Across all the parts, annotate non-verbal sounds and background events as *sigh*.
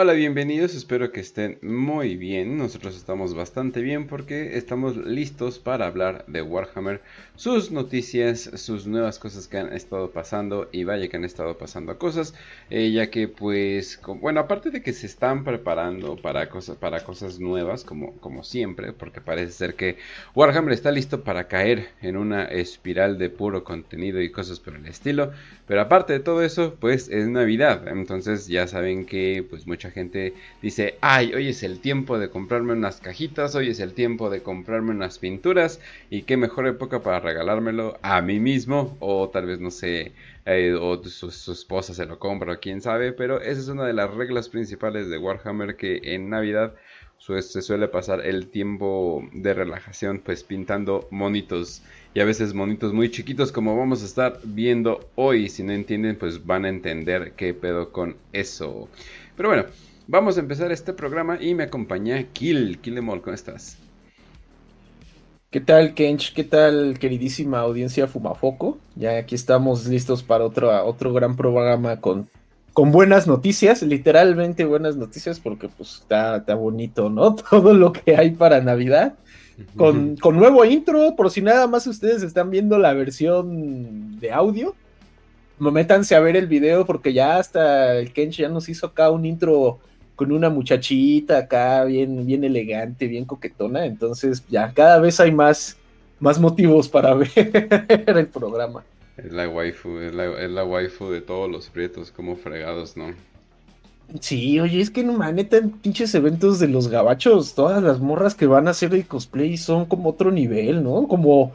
Hola, bienvenidos, espero que estén muy bien. Nosotros estamos bastante bien porque estamos listos para hablar de Warhammer, sus noticias, sus nuevas cosas que han estado pasando y vaya que han estado pasando cosas, eh, ya que pues, bueno, aparte de que se están preparando para cosas, para cosas nuevas como, como siempre, porque parece ser que Warhammer está listo para caer en una espiral de puro contenido y cosas por el estilo, pero aparte de todo eso, pues es Navidad, entonces ya saben que pues mucha gente dice, ay, hoy es el tiempo de comprarme unas cajitas, hoy es el tiempo de comprarme unas pinturas y qué mejor época para regalármelo a mí mismo o tal vez no sé, eh, o su, esposa se lo compra o quién sabe, pero esa es una de las reglas principales de Warhammer que en Navidad se suele pasar el tiempo de relajación pues pintando monitos y a veces monitos muy chiquitos como vamos a estar viendo hoy. Si no entienden pues van a entender qué pedo con eso. Pero bueno, vamos a empezar este programa y me acompaña Kill. Killemol, ¿cómo estás? ¿Qué tal, Kench? ¿Qué tal, queridísima audiencia Fumafoco? Ya aquí estamos listos para otro, otro gran programa con, con buenas noticias, literalmente buenas noticias, porque pues está, está bonito, ¿no? *laughs* Todo lo que hay para Navidad. Con, con, nuevo intro, por si nada más ustedes están viendo la versión de audio, métanse a ver el video porque ya hasta el Kench ya nos hizo acá un intro con una muchachita acá bien, bien elegante, bien coquetona. Entonces ya cada vez hay más, más motivos para *laughs* ver el programa. Es la waifu, es la, waifu de todos los prietos, como fregados, ¿no? Sí, oye, es que no maneta en pinches eventos de los gabachos, todas las morras que van a hacer el cosplay son como otro nivel, ¿no? Como,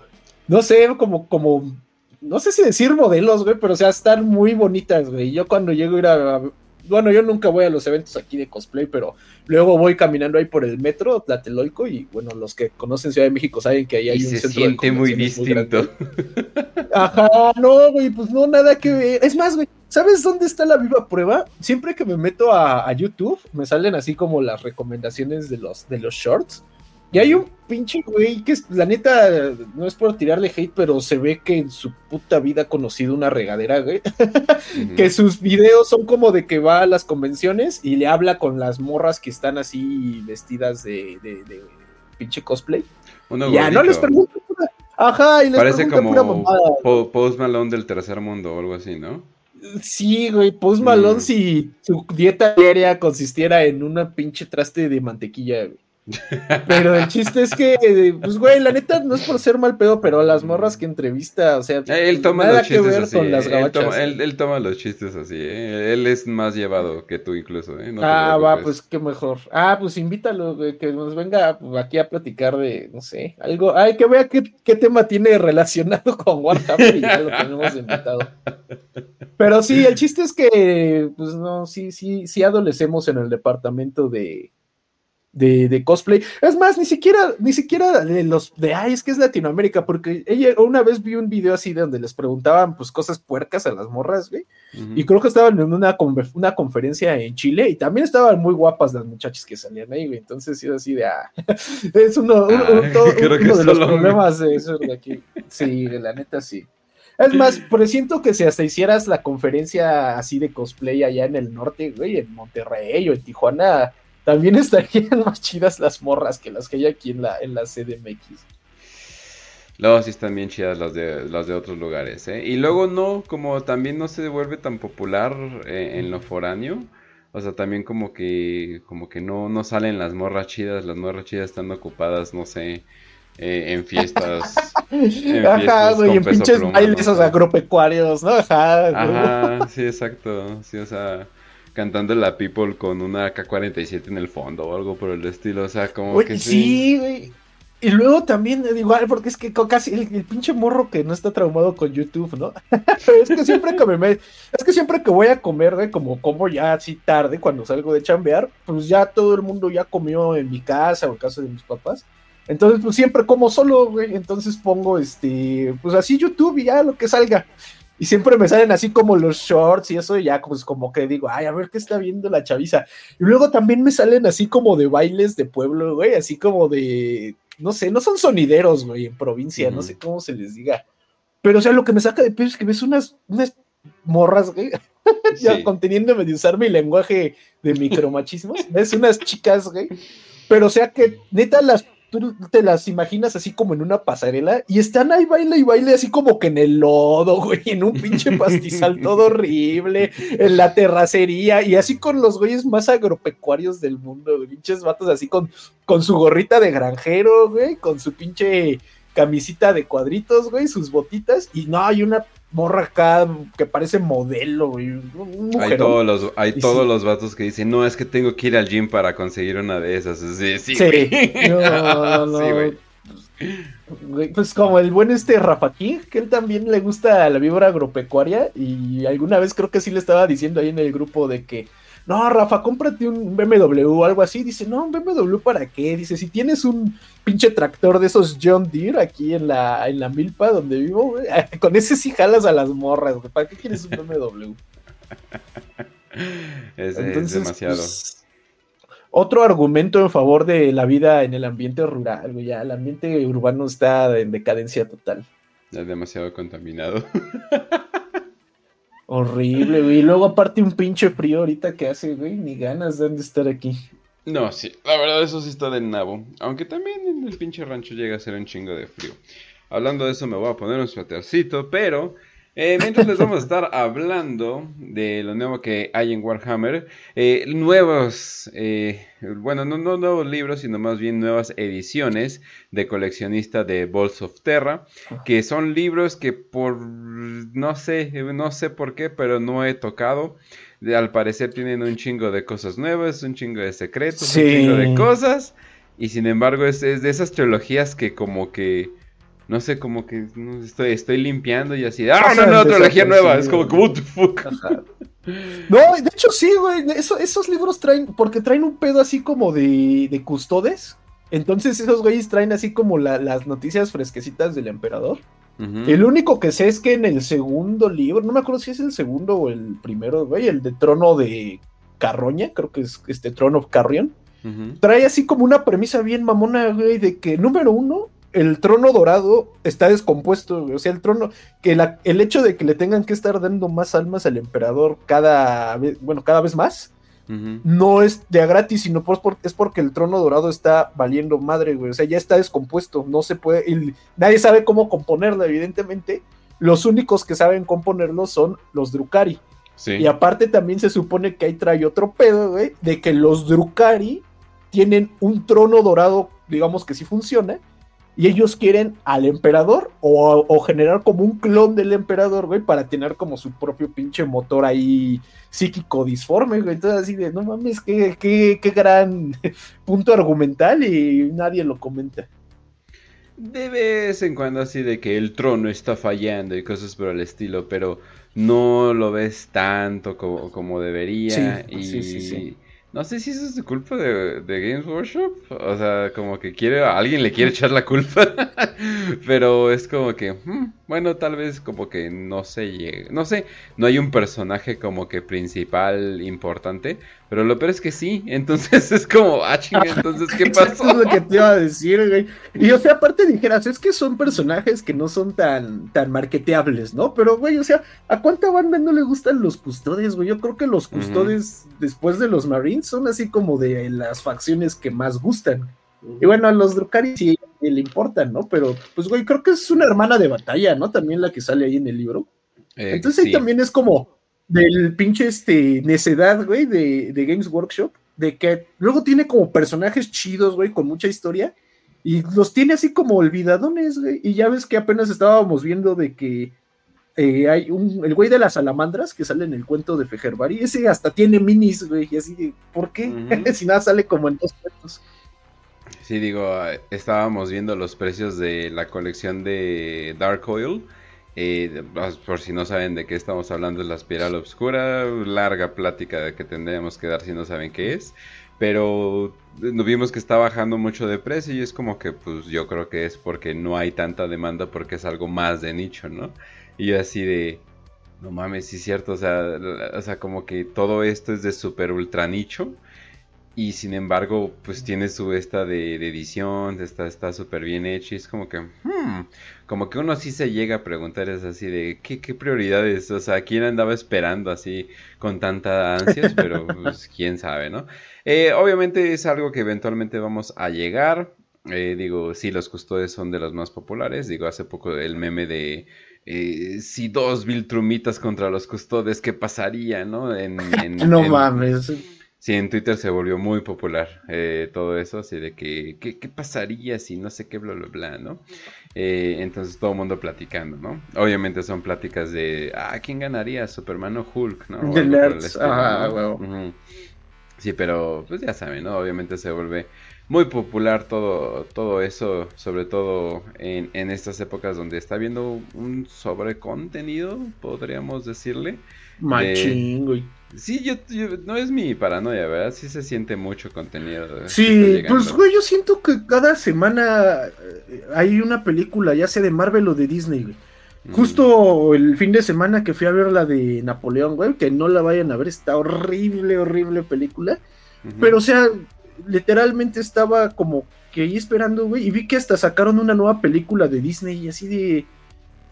no sé, como, como no sé si decir modelos, güey, pero o sea, están muy bonitas, güey. Yo cuando llego a ir a, bueno, yo nunca voy a los eventos aquí de cosplay, pero luego voy caminando ahí por el metro Tlatelolco y bueno, los que conocen Ciudad de México saben que ahí hay un se siente muy distinto. Ajá, no, güey, pues no, nada que ver. Es más, güey, ¿sabes dónde está la viva prueba? Siempre que me meto a, a YouTube, me salen así como las recomendaciones de los, de los shorts. Y hay un pinche güey que la neta no es por tirarle hate, pero se ve que en su puta vida ha conocido una regadera, güey. que sus videos son como de que va a las convenciones y le habla con las morras que están así vestidas de, de, pinche cosplay. ya, no les pregunto. Ajá, y les Parece como Post Malone del tercer mundo o algo así, ¿no? Sí, güey, Post Malone mm. si su dieta diaria consistiera en una pinche traste de mantequilla, güey. Pero el chiste es que, pues, güey, la neta no es por ser mal pedo, pero las morras que entrevista, o sea, él toma nada los que ver así, con las él toma, él, toma, los chistes así, ¿eh? él es más llevado que tú incluso. ¿eh? ah, va, pues qué mejor. Ah, pues invítalo, güey, que nos venga aquí a platicar de, no sé, algo, ay, que vea qué, qué tema tiene relacionado *laughs* con Warhammer y ya lo tenemos invitado. Pero sí, el chiste es que, pues no, sí, sí, sí adolecemos en el departamento de de, cosplay. Es más, ni siquiera, ni siquiera de los de ay, es que es Latinoamérica, porque ella una vez vi un video así de donde les preguntaban pues cosas puercas a las morras, güey. Y creo que estaban en una, una conferencia en Chile y también estaban muy guapas las muchachas que salían ahí, güey. Entonces sí, así de ah, *laughs* es uno, *laughs* uno, ah, de los problemas de eso de aquí. Sí, la neta sí. Es más, presiento que si hasta hicieras la conferencia así de cosplay allá en el norte, güey, en Monterrey o en Tijuana, también estarían *laughs* más chidas las morras que las que hay aquí en la, en la CDMX. Luego sí están bien chidas las de, las de otros lugares, ¿eh? Y luego no, como también no se devuelve tan popular eh, en lo foráneo. O sea, también como que como que no, no salen las morras chidas, las morras chidas están ocupadas, no sé, eh, en fiestas. en *laughs* Ajá, güey, en pinches bailes agropecuarios, ¿no? Ajá, Ajá, sí, exacto. Sí, o sea, cantando la People con una K-47 en el fondo o algo por el estilo, o sea, como que sí. güey. Y luego también, eh, igual, porque es que casi el, pinche morro que no está traumado con YouTube, ¿no? *laughs* es que siempre que me, es que siempre que voy a comer, güey, como como ya así tarde cuando salgo de chambear, pues ya todo el mundo ya comió en mi casa o en casa de mis papás. Entonces, pues siempre como solo, güey. Entonces pongo este, pues así YouTube y ya lo que salga. Y siempre me salen así como los shorts y eso, y ya pues como que digo, ay, a ver qué está viendo la chaviza. Y luego también me salen así como de bailes de pueblo, güey, así como de, no sé, no son sonideros, güey, en provincia, no sé cómo se les diga. Pero, o sea, lo que me saca de pedo es que ves unas, unas morras, güey, *laughs* ya conteniéndome de usar mi lenguaje de micromachismos. Es unas chicas, güey. Pero o sea que neta las tú te las imaginas así como en una pasarela y están ahí baile y baile así como que en el lodo, *laughs* güey, en un pinche pastizal todo *laughs* horrible, en la terracería y así con los güeyes más agropecuarios del mundo, pinches vatos así con, con su gorrita de granjero, güey, con su pinche camisita de cuadritos, güey, sus botitas y no, hay una morra acá que parece modelo, güey. Hay todos los, hay todos los vatos que dicen, no, es que tengo que ir al gym para conseguir una de esas. Sí, sí, sí. *laughs* No, no, *laughs* güey. Pues como el buen este Rafa King, que él también le gusta la víbora agropecuaria y alguna vez creo que sí le estaba diciendo ahí en el grupo de que no, Rafa, cómprate un BMW o algo así. Dice, no, un BMW para qué? Dice, si tienes un pinche tractor de esos John Deere aquí en la, en la milpa donde vivo, *laughs* con ese sí jalas a las morras, güey. ¿Para qué quieres un BMW? *laughs* es, demasiado. Pues, otro argumento en favor de la vida en el ambiente rural, güey. Ya el ambiente urbano está en decadencia total. Es demasiado contaminado. Horrible, güey. Y luego aparte un pinche frío ahorita que hace, güey, ni ganas de estar aquí. No, sí, la verdad eso sí está de nabo. Aunque también en el pinche rancho llega a ser un chingo de frío. Hablando de eso me voy a poner un suétercito, pero eh, mientras les vamos a estar *laughs* hablando de lo nuevo que hay en Warhammer, eh, nuevos, eh, bueno, no, no, nuevos libros, sino más bien nuevas ediciones de coleccionista de Balls of Terra, que son libros que por, no sé, no sé por qué, pero no he tocado. Al parecer tienen un chingo de cosas nuevas, un chingo de secretos, un chingo de cosas, y sin embargo es, es de esas trilogías que como que no sé, como que estoy, estoy limpiando y así. ¡Ah, no, no, trilogía nueva! Es como, what the fuck. No, de hecho sí, güey. esos libros traen, porque traen un pedo así como de, de custodes. Entonces esos güeyes traen así como las noticias fresquecitas del emperador. El único que sé es que en el segundo libro, no me acuerdo si es el segundo o el primero, güey, el de trono de Carroña, creo que es este Trono of Carrion. Trae así como una premisa bien mamona, güey, de que número uno, el trono dorado está descompuesto, o sea, el trono, que el hecho de que le tengan que estar dando más almas al emperador cada vez, bueno, cada vez más, no es de a gratis, sino es porque el trono dorado está valiendo madre, güey, o sea, ya está descompuesto, no se puede, nadie sabe cómo componerlo, evidentemente, los únicos que saben componerlo son los Drukari. Y aparte también se supone que ahí trae otro pedo, güey, de que los Drukari tienen un trono dorado, digamos que sí funciona, y ellos quieren al emperador o, generar como un clon del emperador, güey, para tener como su propio pinche motor ahí psíquico disforme, güey. Entonces así de, no mames, qué, qué, qué gran *laughs* punto argumental y nadie lo comenta. De vez en cuando así de que el trono está fallando y cosas por el estilo, pero no lo ves tanto como, como debería. y, sí, sí, sí. No sé si eso es de culpa de, Games Workshop. O sea, como que quiere, alguien le quiere echar la culpa. *laughs* Pero es como que, hmm, bueno, tal vez como que no sé, no sé, no hay un personaje como que principal importante. Pero lo peor es que sí, entonces *laughs* es como, ah, chinga, entonces, ¿qué *laughs* pasó? es lo que te iba a decir, güey. Y o sea, aparte dijeras, es que son personajes que no son tan, tan marketeables, ¿no? Pero, güey, o sea, ¿a cuánta banda no le gustan los custodes, güey? Yo creo que los custodes, después de los Marines, son así como de las facciones que más gustan. Y bueno, a los Drukari sí le importan, ¿no? Pero, pues, güey, creo que es una hermana de batalla, ¿no? También la que sale ahí en el libro. Eh, entonces ahí también es como, del pinche este, necedad, güey, de, de, Games Workshop, de que luego tiene como personajes chidos, güey, con mucha historia, y los tiene así como olvidadones, güey, y ya ves que apenas estábamos viendo de que eh, hay un, el güey de las salamandras que sale en el cuento de Fejerbari, ese hasta tiene minis, güey, y así, ¿por qué? *laughs* si nada sale como en dos cuentos. Sí, digo, estábamos viendo los precios de la colección de Dark Oil, eh, por si no saben de qué estamos hablando, es la espiral oscura. Larga plática que tendríamos que dar si no saben qué es. Pero vimos que está bajando mucho de precio y es como que, pues yo creo que es porque no hay tanta demanda porque es algo más de nicho, ¿no? Y así de, no mames, sí es cierto, o sea, o sea, como que todo esto es de super ultra nicho y sin embargo, pues tiene su esta de, edición, está súper bien hecho y es como que, hmm, como que uno sí se llega a preguntar, es así de, ¿qué, qué prioridades? O sea, ¿quién andaba esperando así con tanta ansias? *laughs* Pero pues quién sabe, ¿no? Eh, obviamente es algo que eventualmente vamos a llegar. Eh, digo, sí, los custodes son de los más populares. Digo, hace poco el meme de eh, si dos Viltrumitas contra los custodes, ¿qué pasaría, no? En, *laughs* no mames. Sí, en Twitter se volvió muy popular eh, todo eso, así de que, ¿qué, pasaría si no sé qué, bla, bla, bla, ¿no? Eh, entonces todo el mundo platicando, ¿no? Obviamente son pláticas de, ah, ¿quién ganaría? ¿Superman o Hulk? ¿no? ah, Sí, pero pues ya saben, ¿no? Obviamente se vuelve muy popular todo, todo eso, sobre todo en, en estas épocas donde está habiendo un sobrecontenido, podríamos decirle. Machín, güey. Sí, yo, no es mi paranoia, ¿verdad? Sí se siente mucho contenido. Sí, pues güey, yo siento que cada semana eh, hay una película, ya sea de Marvel o de Disney, güey. Justo el fin de semana que fui a ver la de Napoleón, güey, que no la vayan a ver, está horrible, horrible película. Pero, o sea, literalmente estaba como que ahí esperando, güey, y vi que hasta sacaron una nueva película de Disney y así de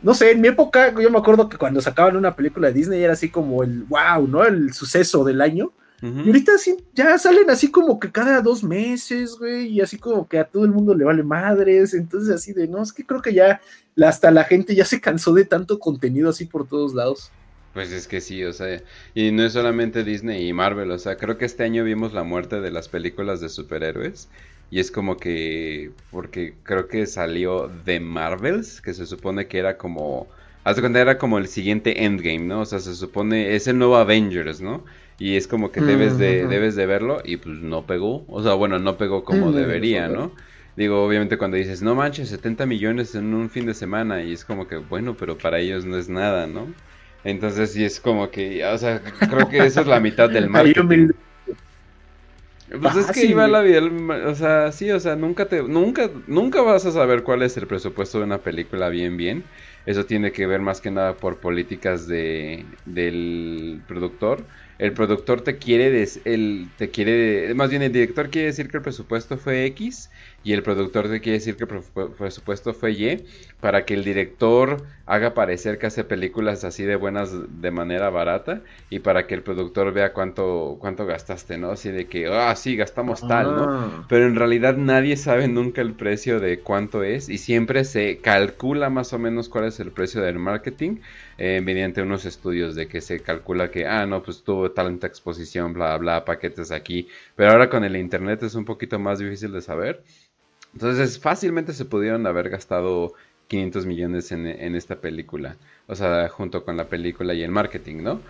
no sé, en mi época yo me acuerdo que cuando sacaban una película de Disney era así como el wow, ¿no? El suceso del año. Y ahorita sí, ya salen así como que cada dos meses, güey, y así como que a todo el mundo le vale madres. Entonces, así de, no, es que creo que ya hasta la gente ya se cansó de tanto contenido así por todos lados. Pues es que sí, o sea, y no es solamente Disney y Marvel, o sea, creo que este año vimos la muerte de las películas de superhéroes y es como que, porque creo que salió de Marvels, que se supone que era como, haz cuenta, era como el siguiente Endgame, ¿no? O sea, se supone, es el nuevo Avengers, ¿no? Y es como que debes de, debes de verlo y pues no pegó, o sea, bueno, no pegó como debería, ¿no? Digo, obviamente cuando dices, no manches, 70 millones en un fin de semana y es como que, bueno, pero para ellos no es nada, ¿no? Entonces sí es como que, o sea, creo que eso es la mitad del marketing. Pues es que iba la vida, o sea, sí, o sea, nunca te, nunca, nunca vas a saber cuál es el presupuesto de una película bien, bien. Eso tiene que ver más que nada por políticas de, del productor. El productor te quiere, el, te quiere, más bien el director quiere decir que el presupuesto fue X y el productor te quiere decir que el presupuesto fue Y para que el director haga parecer que hace películas así de buenas de manera barata y para que el productor vea cuánto cuánto gastaste, ¿no? Así de que, ah, sí, gastamos tal, ¿no? Ah. Pero en realidad nadie sabe nunca el precio de cuánto es y siempre se calcula más o menos cuál es el precio del marketing eh, mediante unos estudios de que se calcula que, ah, no, pues tuvo talenta exposición, bla, bla, paquetes aquí, pero ahora con el internet es un poquito más difícil de saber. Entonces fácilmente se pudieron haber gastado 500 millones en, esta película. O sea, junto con la película y el marketing, ¿no?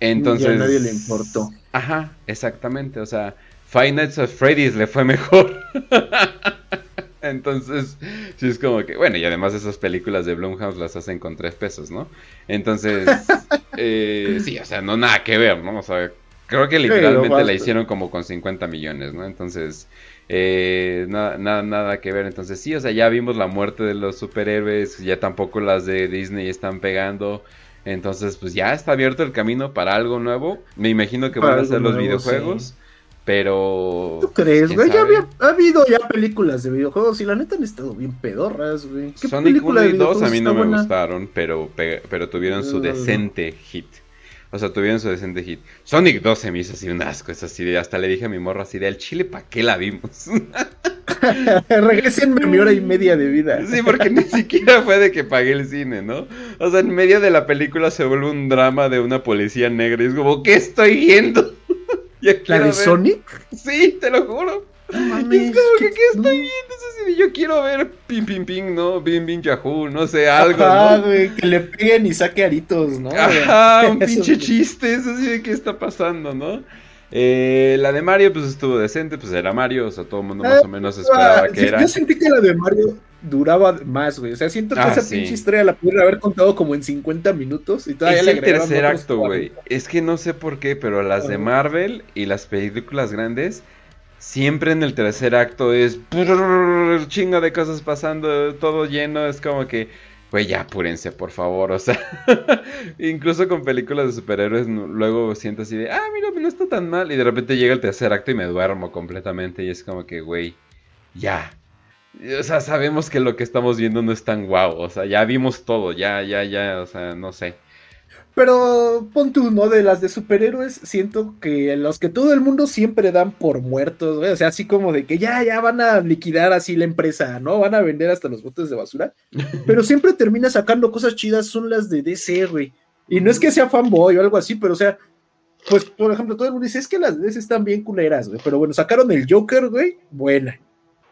Entonces... a nadie le importó. Ajá, exactamente. O sea, Five Nights of Freddy's le fue mejor. *laughs* Entonces, sí es como que, bueno, y además esas películas de Blumhouse las hacen con tres pesos, ¿no? Entonces, *laughs* eh, sí, o sea, no nada que ver, ¿no? O sea, creo que literalmente la hicieron como con 50 millones, ¿no? Entonces, eh, nada, nada, nada que ver. Entonces sí, o sea, ya vimos la muerte de los superhéroes, ya tampoco las de Disney están pegando. Entonces, pues ya está abierto el camino para algo nuevo. Me imagino que van a ser los videojuegos. Pero. ¿Tú crees, güey? Ya había, ha habido ya películas de videojuegos y la neta han estado bien pedorras, güey. Sonic 1 y 2 a mí no me gustaron, pero, pero tuvieron su decente hit. O sea, tuvieron su decente hit. Sonic 2 se me hizo así un asco. Es así de, hasta le dije a mi morro así de, al chile, ¿para qué la vimos? *laughs* Regresenme mi hora y media de vida. Sí, porque ni siquiera fue de que pagué el cine, ¿no? O sea, en medio de la película se vuelve un drama de una policía negra y es como, ¿qué estoy viendo? *laughs* ¿La de Sonic? Sí, te lo juro. *laughs* es como que, ¿qué estoy viendo? Eso yo quiero ver Pim Pim Pim, ¿no? Bim Bim Yahoo, no sé, algo, Ajá, güey, que le peguen y saque aritos, ¿no? Ajá, un *laughs* pinche chiste, eso sí de qué está pasando, ¿no? Eh, la de Mario, pues estuvo decente, pues era Mario, o sea, todo el mundo más o menos esperaba que era. Yo sentí que la de Mario duraba más, güey. O sea, siento que ah, esa pinche historia la pudiera haber contado como en 50 minutos y todavía es el tercer acto, güey. Es que no sé por qué, pero las de Marvel y las películas grandes siempre en el tercer acto es chinga de cosas pasando, todo lleno, es como que güey, ya apúrense, por favor, o sea, *laughs* incluso con películas de superhéroes luego siento así de, ah, mira, no está tan mal, y de repente llega el tercer acto y me duermo completamente, y es como que, güey, ya. O sea, sabemos que lo que estamos viendo no es tan guau, o sea, ya vimos todo, ya, ya, ya, o sea, no sé. Pero pon tú, ¿no? De las de superhéroes, siento que los que todo el mundo siempre dan por muertos, güey. O sea, así como de que ya, ya van a liquidar así la empresa, ¿no? Van a vender hasta los botes de basura. *laughs* Pero siempre termina sacando cosas chidas, son las de DC, güey. Y no es que sea fanboy o algo así, pero o sea, pues por ejemplo, todo el mundo dice, es que las de DC están bien culeras, güey. Pero bueno, sacaron el Joker, güey, buena.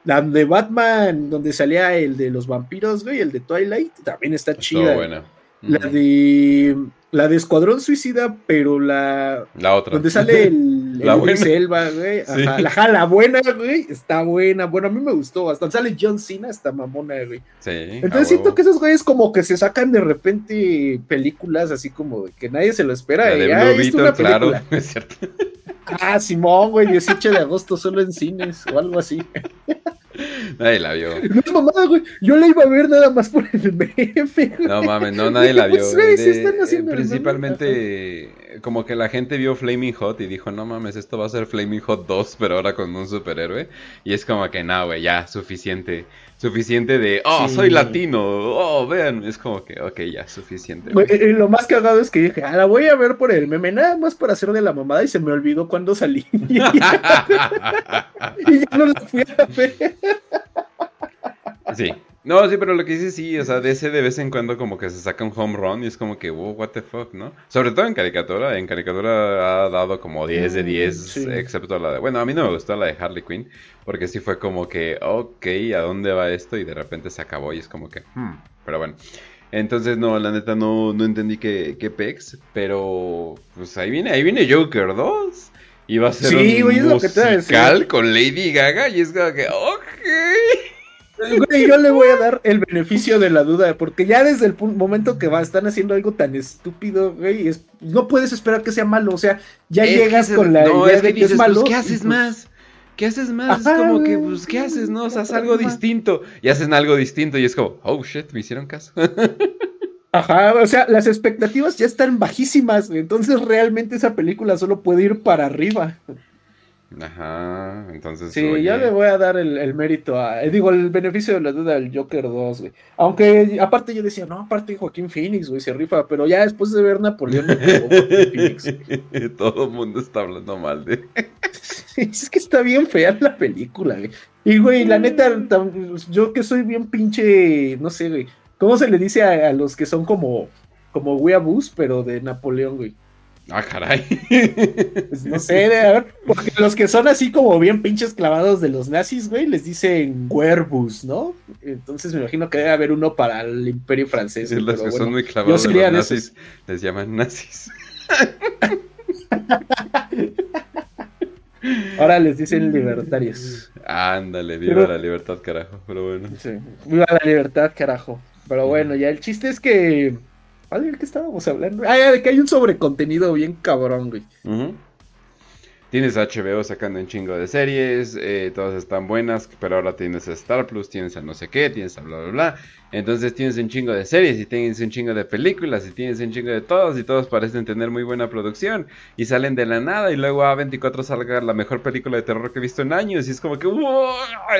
La de Batman, donde salía el de los vampiros, güey, el de Twilight, también está chida. Buena. La de la de Escuadrón Suicida, pero la. La otra. Donde sale el. *laughs* la buena. Selva, güey. Ajá. La, la, buena, güey. Está buena. Bueno, a mí me gustó bastante. Sale John Cena, está mamona, güey. Sí. Entonces siento que esos güeyes como que se sacan de repente películas así como de que nadie se lo espera. La de ah, claro, *laughs* es cierto. Ah, Simón, güey, 18 de agosto solo en cines o algo así. *laughs* Nadie la vio. No es mamada, güey. Yo la iba a ver nada más por el meme. No mames, no, nadie la *laughs* vio. Eh, principalmente, como que la gente vio Flaming Hot y dijo, no mames, esto va a ser Flaming Hot 2, pero ahora con un superhéroe. Y es como que, no, güey, ya, suficiente suficiente de, oh, soy latino, oh, vean, es como que, ok, ya, suficiente. lo más cagado es que dije, ah, la voy a ver por el meme, nada más para hacer de la mamada y se me olvidó cuando salí. *laughs* y ya no la fui a ver. Sí, no, sí, pero lo que dice sí, o sea, de ese de vez en cuando como que se saca un home run y es como que, wow, what the fuck, ¿no? Sobre todo en caricatura, en caricatura ha dado como 10 de 10, mm, excepto la de, bueno, a mí no me gustó la de Harley Quinn, porque sí fue como que, ok, ¿a dónde va esto? Y de repente se acabó y es como que, hmm, pero bueno. Entonces, no, la neta no, no entendí qué, qué pex, pero pues ahí viene, ahí viene Joker 2. Y va a ser un musical con Lady Gaga y es como que, ok yo le voy a dar el beneficio de la duda, porque ya desde el momento que va, están haciendo algo tan estúpido, güey, no puedes esperar que sea malo, o sea, ya llegas con la idea de que, es malo. Pues, ¿Qué haces más? ¿Qué haces más? es como que, pues, ¿qué haces? No, o sea, haz algo distinto. Y hacen algo distinto y es como, oh shit, me hicieron caso. *laughs* Ajá, o sea, las expectativas ya están bajísimas, entonces realmente esa película solo puede ir para arriba. Ajá, entonces. Sí, ya le voy a dar el, mérito a. Eh, digo, el beneficio de la duda al Joker 2, güey. Aunque aparte yo decía, no, aparte Joaquín Phoenix, güey, se rifa, pero ya después de ver Napoleón, Phoenix, *laughs* Todo el mundo está hablando mal de. *laughs* es que está bien fea la película, güey. Y, güey, la neta, yo que soy bien pinche, no sé, güey. ¿Cómo se le dice a, los que son como, como weabus, pero de Napoleón, güey? Ah, caray. Pues no sé, a ver, porque los que son así como bien pinches clavados de los nazis, güey, les dicen huerbus, ¿no? Entonces me imagino que debe haber uno para el imperio francés. Sí, los que son muy clavados de los nazis les llaman nazis. *laughs* Ahora les dicen libertarios. Ándale, viva la libertad, carajo. Pero bueno. Sí, viva la libertad, carajo. Pero bueno, ya el chiste es que ¿De qué estábamos hablando? Ah, de que hay un sobrecontenido bien cabrón, güey. Tienes HBO sacando un chingo de series, eh, todas están buenas, pero ahora tienes a Star Plus, tienes a no sé qué, tienes a bla bla bla. Entonces tienes un chingo de series y tienes un chingo de películas y tienes un chingo de todos y todos parecen tener muy buena producción y salen de la nada y luego a 24 salga la mejor película de terror que he visto en años y es como que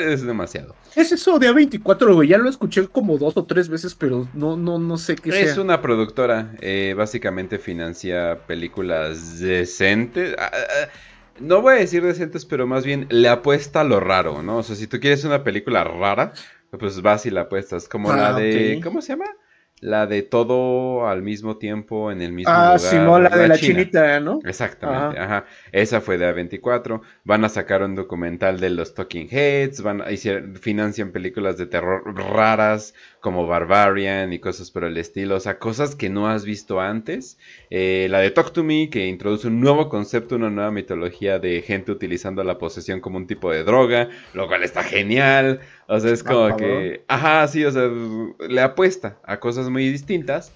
es demasiado. Es eso de A24, güey, ya lo escuché como dos o tres veces, pero no, no, no sé qué es. Es una productora, eh, básicamente financia películas decentes. Ah, ah, no voy a decir decentes, pero más bien le apuesta a lo raro, ¿no? O sea, si tú quieres una película rara, pues vas y la apuestas. Como la ah, de. ¿Cómo se llama? La de todo al mismo tiempo en el mismo ah, lugar. Ah, sí, la, de la chinita, ¿no? Exactamente, ajá. Esa fue de A24. Van a sacar un documental de los Talking Heads. Van a, financian películas de terror raras como Barbarian y cosas por el estilo. O sea, cosas que no has visto antes. Eh, la de Talk to Me, que introduce un nuevo concepto, una nueva mitología de gente utilizando la posesión como un tipo de droga, lo cual está genial. O sea, es como que, ajá, sí, o sea, le apuesta a cosas muy distintas.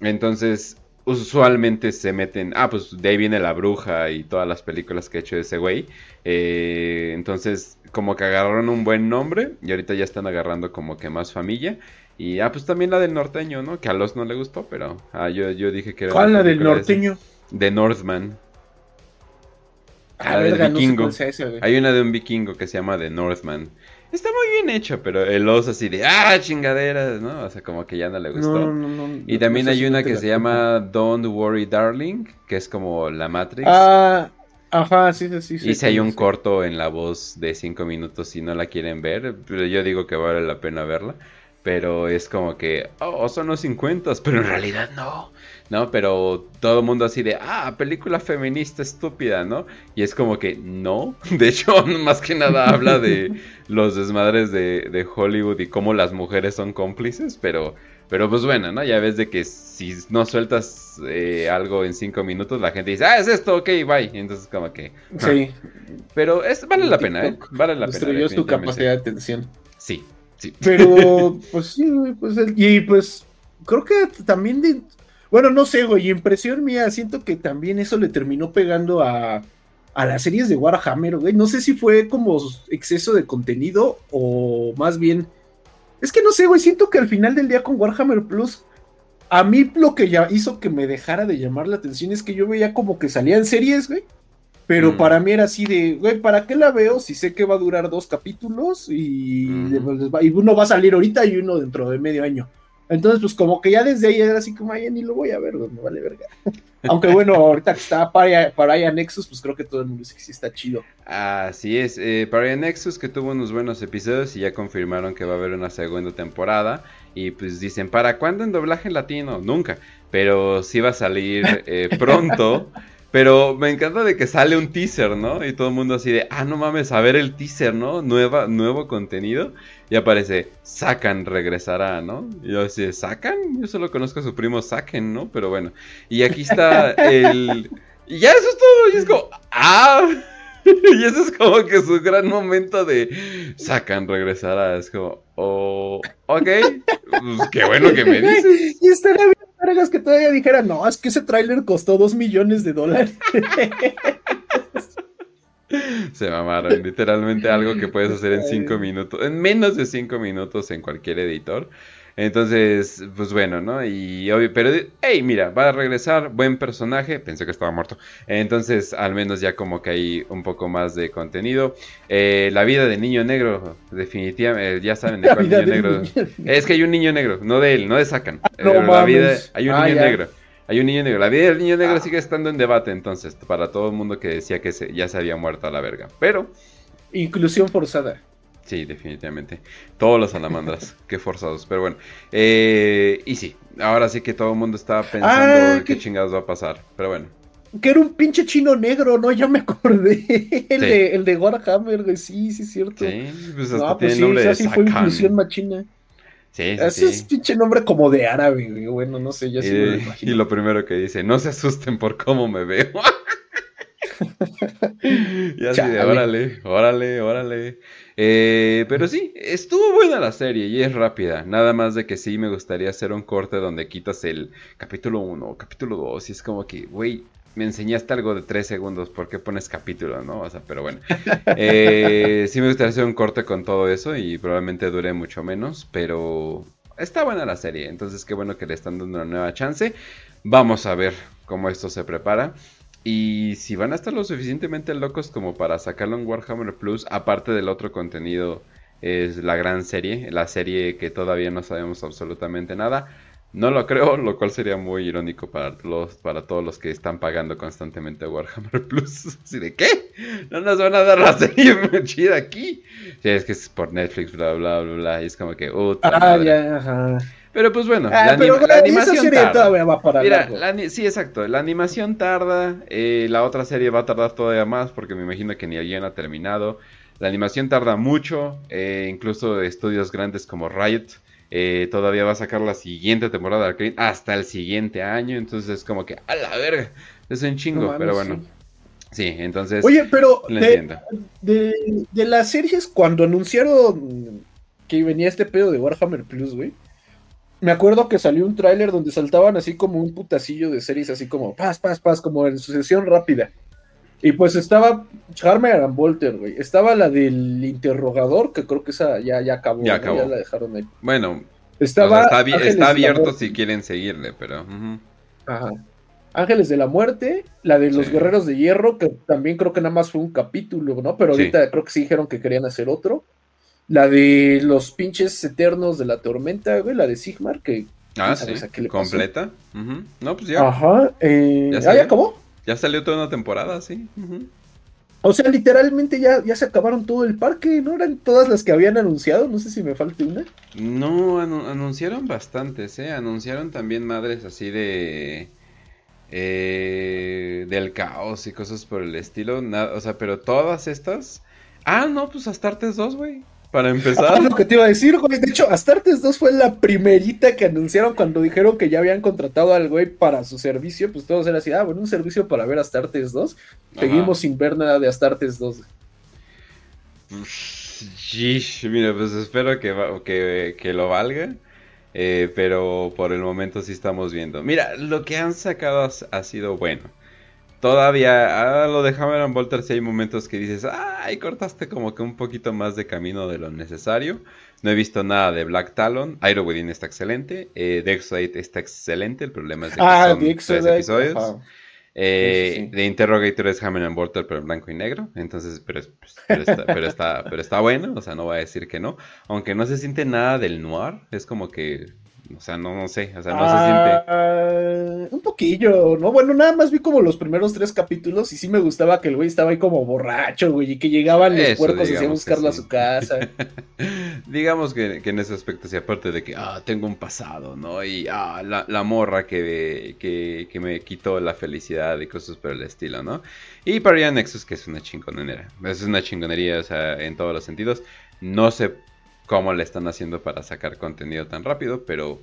Entonces, usualmente se meten, ah, pues de ahí viene La Bruja y todas las películas que ha hecho ese güey. Eh, entonces, como que agarraron un buen nombre y ahorita ya están agarrando como que más familia. Y ah, pues también la del norteño, ¿no? Que a los no le gustó, pero ah, yo, yo dije que era. ¿Cuál la del norteño? De Northman. Ah, la del vikingo. Hay una de un vikingo que se llama The Northman. Está muy bien hecho, pero el oso así de ¡ah, chingaderas! ¿no? O sea, como que ya no le gustó. No, no, no, y también hay una que se llama Don't Worry Darling, que es como la Matrix. Ah, ajá, sí, sí, sí. Y si hay un corto en la voz de cinco minutos si no la quieren ver, pero yo digo que vale la pena verla. Pero es como que, oh, son los 50, pero en realidad no. ¿no? Pero todo el mundo así de, ah, película feminista estúpida, ¿no? Y es como que no. *laughs* De hecho, *laughs* más que nada habla de *laughs* los desmadres de, Hollywood y cómo las mujeres son cómplices, pero, pero pues bueno, ¿no? Ya ves de que si no sueltas eh, algo en cinco minutos, la gente dice, ah, es esto, ok, bye. entonces como que... *laughs* Sí. Pero es, vale la pena, ¿eh? Vale la pena. Destruyó su capacidad de atención. Sí, sí. Pero, *laughs* pues sí, pues, y pues creo que también de, bueno, no sé, güey, impresión mía, siento que también eso le terminó pegando a, a las series de Warhammer, güey. No sé si fue como exceso de contenido o más bien... Es que no sé, güey, siento que al final del día con Warhammer Plus, a mí lo que ya hizo que me dejara de llamar la atención es que yo veía como que salían series, güey. Pero mm. para mí era así de, güey, ¿para qué la veo si sé que va a durar dos capítulos y, mm. y uno va a salir ahorita y uno dentro de medio año? Entonces, pues como que ya desde ahí era así como, ay, ni lo voy a ver, me vale verga. *laughs* Aunque bueno, ahorita que está para, para Nexus, pues creo que todo el mundo dice que sí está chido. Así es, eh, para Nexus que tuvo unos buenos episodios y ya confirmaron que va a haber una segunda temporada. Y pues dicen, ¿para cuándo en doblaje latino? Nunca. Pero sí va a salir eh, pronto. *laughs* Pero me encanta de que sale un teaser, ¿no? Y todo el mundo así de, ah, no mames, a ver el teaser, ¿no? Nueva, nuevo contenido. Y aparece, Sakan regresará, ¿no? Y yo así, ¿Sakan? Yo solo conozco a su primo Saken, ¿no? Pero bueno. Y aquí está *laughs* el... Y ya eso es todo. Y es como, ah... *laughs* y ese es como que su gran momento de Sakan regresará. Es como, oh, ok, pues qué bueno que me *laughs* dices. Y bien vergas que todavía dijera, no, es que ese tráiler costó dos millones de dólares. *laughs* Se mamaron, literalmente algo que puedes hacer en cinco minutos, en menos de cinco minutos en cualquier editor. Entonces, pues bueno, ¿no? Y obvio, pero, hey, mira, va a regresar, buen personaje, pensé que estaba muerto. Entonces, al menos ya como que hay un poco más de contenido. Eh, la vida de niño negro, definitivamente, ya saben de *laughs* cuál niño negro. Es que hay un niño negro, no de él, no de Sacan. Ah, no, eh, la vida, hay un ah, niño negro. Hay un niño negro. La vida del niño negro ah. sigue estando en debate, entonces, para todo el mundo que decía que ya se había muerto a la verga. Pero. Inclusión forzada. Sí, definitivamente. Todos los salamandras, *laughs* qué forzados. Pero bueno. Eh, y sí, ahora sí que todo el mundo está pensando ah, qué chingados va a pasar. Pero bueno. Que era un pinche chino negro, ¿no? Ya me acordé. *laughs* El, de, el de Warhammer, güey. Sí, sí, es cierto. Sí, pues hasta no, pues sí, nombre sí fue inclusión machina. Sí, sí, Ese es pinche nombre como de árabe, güey. Bueno, no sé, ya sí me lo imagino. Y lo primero que dice, no se asusten por cómo me veo. *laughs* y así de, órale, órale, órale. Eh, pero sí, estuvo buena la serie y es rápida. Nada más de que sí me gustaría hacer un corte donde quitas el capítulo 1 o capítulo 2 y es como que, güey, me enseñaste algo de 3 segundos, ¿por qué pones capítulo, no? O sea, pero bueno. *laughs* Eh, sí me gustaría hacer un corte con todo eso y probablemente dure mucho menos, pero está buena la serie, entonces qué bueno que le están dando una nueva chance. Vamos a ver cómo esto se prepara. Y si van a estar lo suficientemente locos como para sacarlo en Warhammer Plus, aparte del otro contenido, es la gran serie, la serie que todavía no sabemos absolutamente nada. No lo creo, lo cual sería muy irónico para los, para todos los que están pagando constantemente Warhammer *laughs* Plus. Así de qué? No nos van a dar la serie *laughs* chida aquí. Sí, es que es por Netflix, bla bla bla bla. Y es como que, uh, ah, ya, ajá. Pero pues bueno, ah, la, animación tarda. Va para Mira, sí, exacto. La animación tarda. Eh, la otra serie va a tardar todavía más porque me imagino que ni alguien ha terminado. La animación tarda mucho. Eh, incluso estudios grandes como Riot eh, todavía va a sacar la siguiente temporada de Arcane hasta el siguiente año. Entonces es como que, a la verga. Es un chingo, pero bueno. Sí. entonces. Oye, pero de, de las series, cuando anunciaron que venía este pedo de Warhammer Plus, güey me acuerdo que salió un tráiler donde saltaban así como un putacillo de series, así como paz, paz, paz, como en sucesión rápida. Y pues estaba Charmer and Volter, güey. Estaba la del interrogador, que creo que esa ya, ya acabó. Ya acabó. la dejaron ahí. Bueno, Estaba está, abierto si quieren seguirle, pero... Ajá. Ángeles de la Muerte, la de los Sí. Guerreros de Hierro, que también creo que nada más fue un capítulo, ¿no? Pero Sí. ahorita creo que sí dijeron que querían hacer otro. La de los pinches eternos de la tormenta, güey, la de Sigmar, que Ah, ¿Quién sabe sí, a qué le completa. No, pues ya, Ajá. eh, ¿Ya ¿ah, ya acabó? ya salió toda una temporada, sí. O sea, literalmente ya, ya se acabaron todo el parque, ¿no? Eran todas las que habían anunciado, no sé si me falta una. No, anu- anunciaron bastantes, ¿eh? Anunciaron también madres así de... eh, del caos y cosas por el estilo. o sea, pero todas estas... Ah, no, pues Astartes 2, güey. Para Ah, empezar. lo que te iba a decir, güey. De hecho, Astartes 2 fue la primerita que anunciaron cuando dijeron que ya habían contratado al güey para su servicio. Pues todos eran así, ah, bueno, un servicio para ver Astartes 2. Ajá. Seguimos sin ver nada de Astartes 2. Yeesh, mira, pues espero que, va- que, que lo valga. eh, pero por el momento sí estamos viendo. Mira, lo que han sacado ha sido bueno. Todavía, a lo de Hammer and Bolter sí hay momentos que dices, ay, cortaste como que un poquito más de camino de lo necesario. No he visto nada de Black Talon. Iron Within está excelente. Eh, Dexoid está excelente. El problema es de que Ah, son tres episodios. ajá. Eh, Sí, sí, sí. De Interrogator es Hammer and Bolter, pero en blanco y negro. Entonces, pero, es- pues, pero, está, pero, está, pero está bueno, o sea, no voy a decir que no. Aunque no se siente nada del noir, es como que, o sea, no, no sé, o sea, no se siente. Ah, un poquillo, ¿no? Bueno, nada más vi como los primeros tres capítulos y sí me gustaba que el güey estaba ahí como borracho, güey, y que llegaban los Eso, puercos digamos que buscarlo a su casa. *laughs* Digamos que, que en ese aspecto, sí, aparte de que, ah, tengo un pasado, ¿no? Y, ah, la, la morra que, que, que me quitó la felicidad y cosas por el estilo, ¿no? Y para Nexus, que es una chingonería. Es una chingonería, o sea, en todos los sentidos. No sé cómo le están haciendo para sacar contenido tan rápido, pero...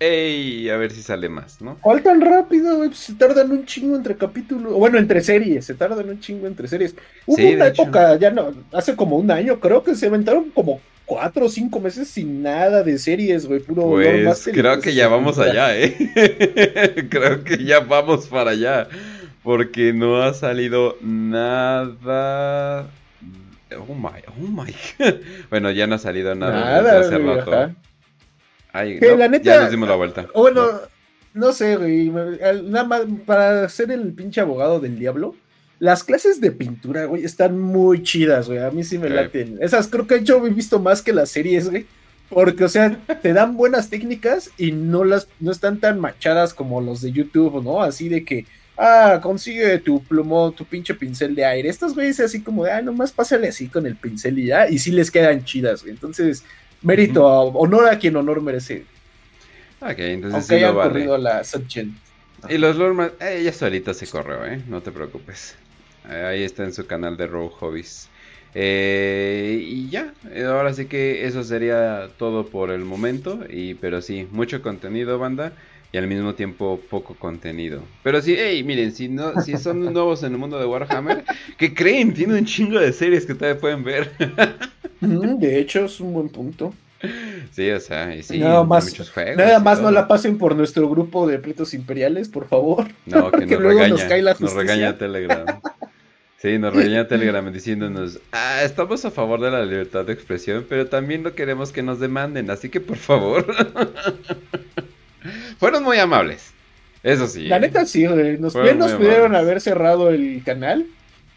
¡Ey! A ver si sale más, ¿no? ¿Cuál tan rápido? Pues se tardan un chingo entre capítulos. Bueno, entre series, se tardan un chingo entre series. Hubo Sí, una hecho. época, ya no, hace como un año, creo que se aventaron como cuatro o cinco meses sin nada de series, güey, puro Pues creo que ya vamos allá, ¿eh? *laughs* creo que ya vamos para allá. Porque no ha salido nada. Oh my, oh my. *laughs* bueno, ya no ha salido nada, Nada, desde hace güey, rato. ajá. Ay, Que no, la neta- ya nos dimos la vuelta. O Bueno, no sé, güey. Nada más para ser el pinche abogado del diablo. Las clases de pintura, güey, están muy chidas, güey. A mí sí me Sí. laten. Esas creo que yo he visto más que las series, güey. Porque, o sea, te dan buenas técnicas y no las no están tan machadas como los de YouTube, ¿no? Así de que, ah, consigue tu plumón, tu pinche pincel de aire. Estos güeyes así como de, ah, nomás pásale así con el pincel y ya. Y sí les quedan chidas, güey. Entonces, mérito, honor a quien honor merece. Ok, entonces Aunque sí hayan lo vale. corrido la subgen. Y los Lormas, eh, ella solita se corrió, ¿eh? No te preocupes. Eh, ahí está en su canal de Rogue Hobbies. Eh, y ya, eh, ahora sí que eso sería todo por el momento. Y, pero sí, mucho contenido, banda. Y al mismo tiempo poco contenido. Pero sí, hey, miren, si, no, si son *laughs* nuevos en el mundo de Warhammer, ¿qué creen? Tiene un chingo de series que todavía pueden ver. *laughs* Mm, De hecho, es un buen punto. sí, o sea, y sí, Nada más- muchos juegos. Nada más no la pasen por nuestro grupo de pretos imperiales, por favor. *laughs* No, que nos luego regaña, nos cae la nos regaña Telegram. Sí, nos regaña Telegram diciéndonos, ah, estamos a favor de la libertad de expresión, pero también no queremos que nos demanden, así que por favor. Fueron muy amables. Eso sí. La ¿eh? neta sí, güey. Nos, bien nos pudieron amables. haber cerrado el canal.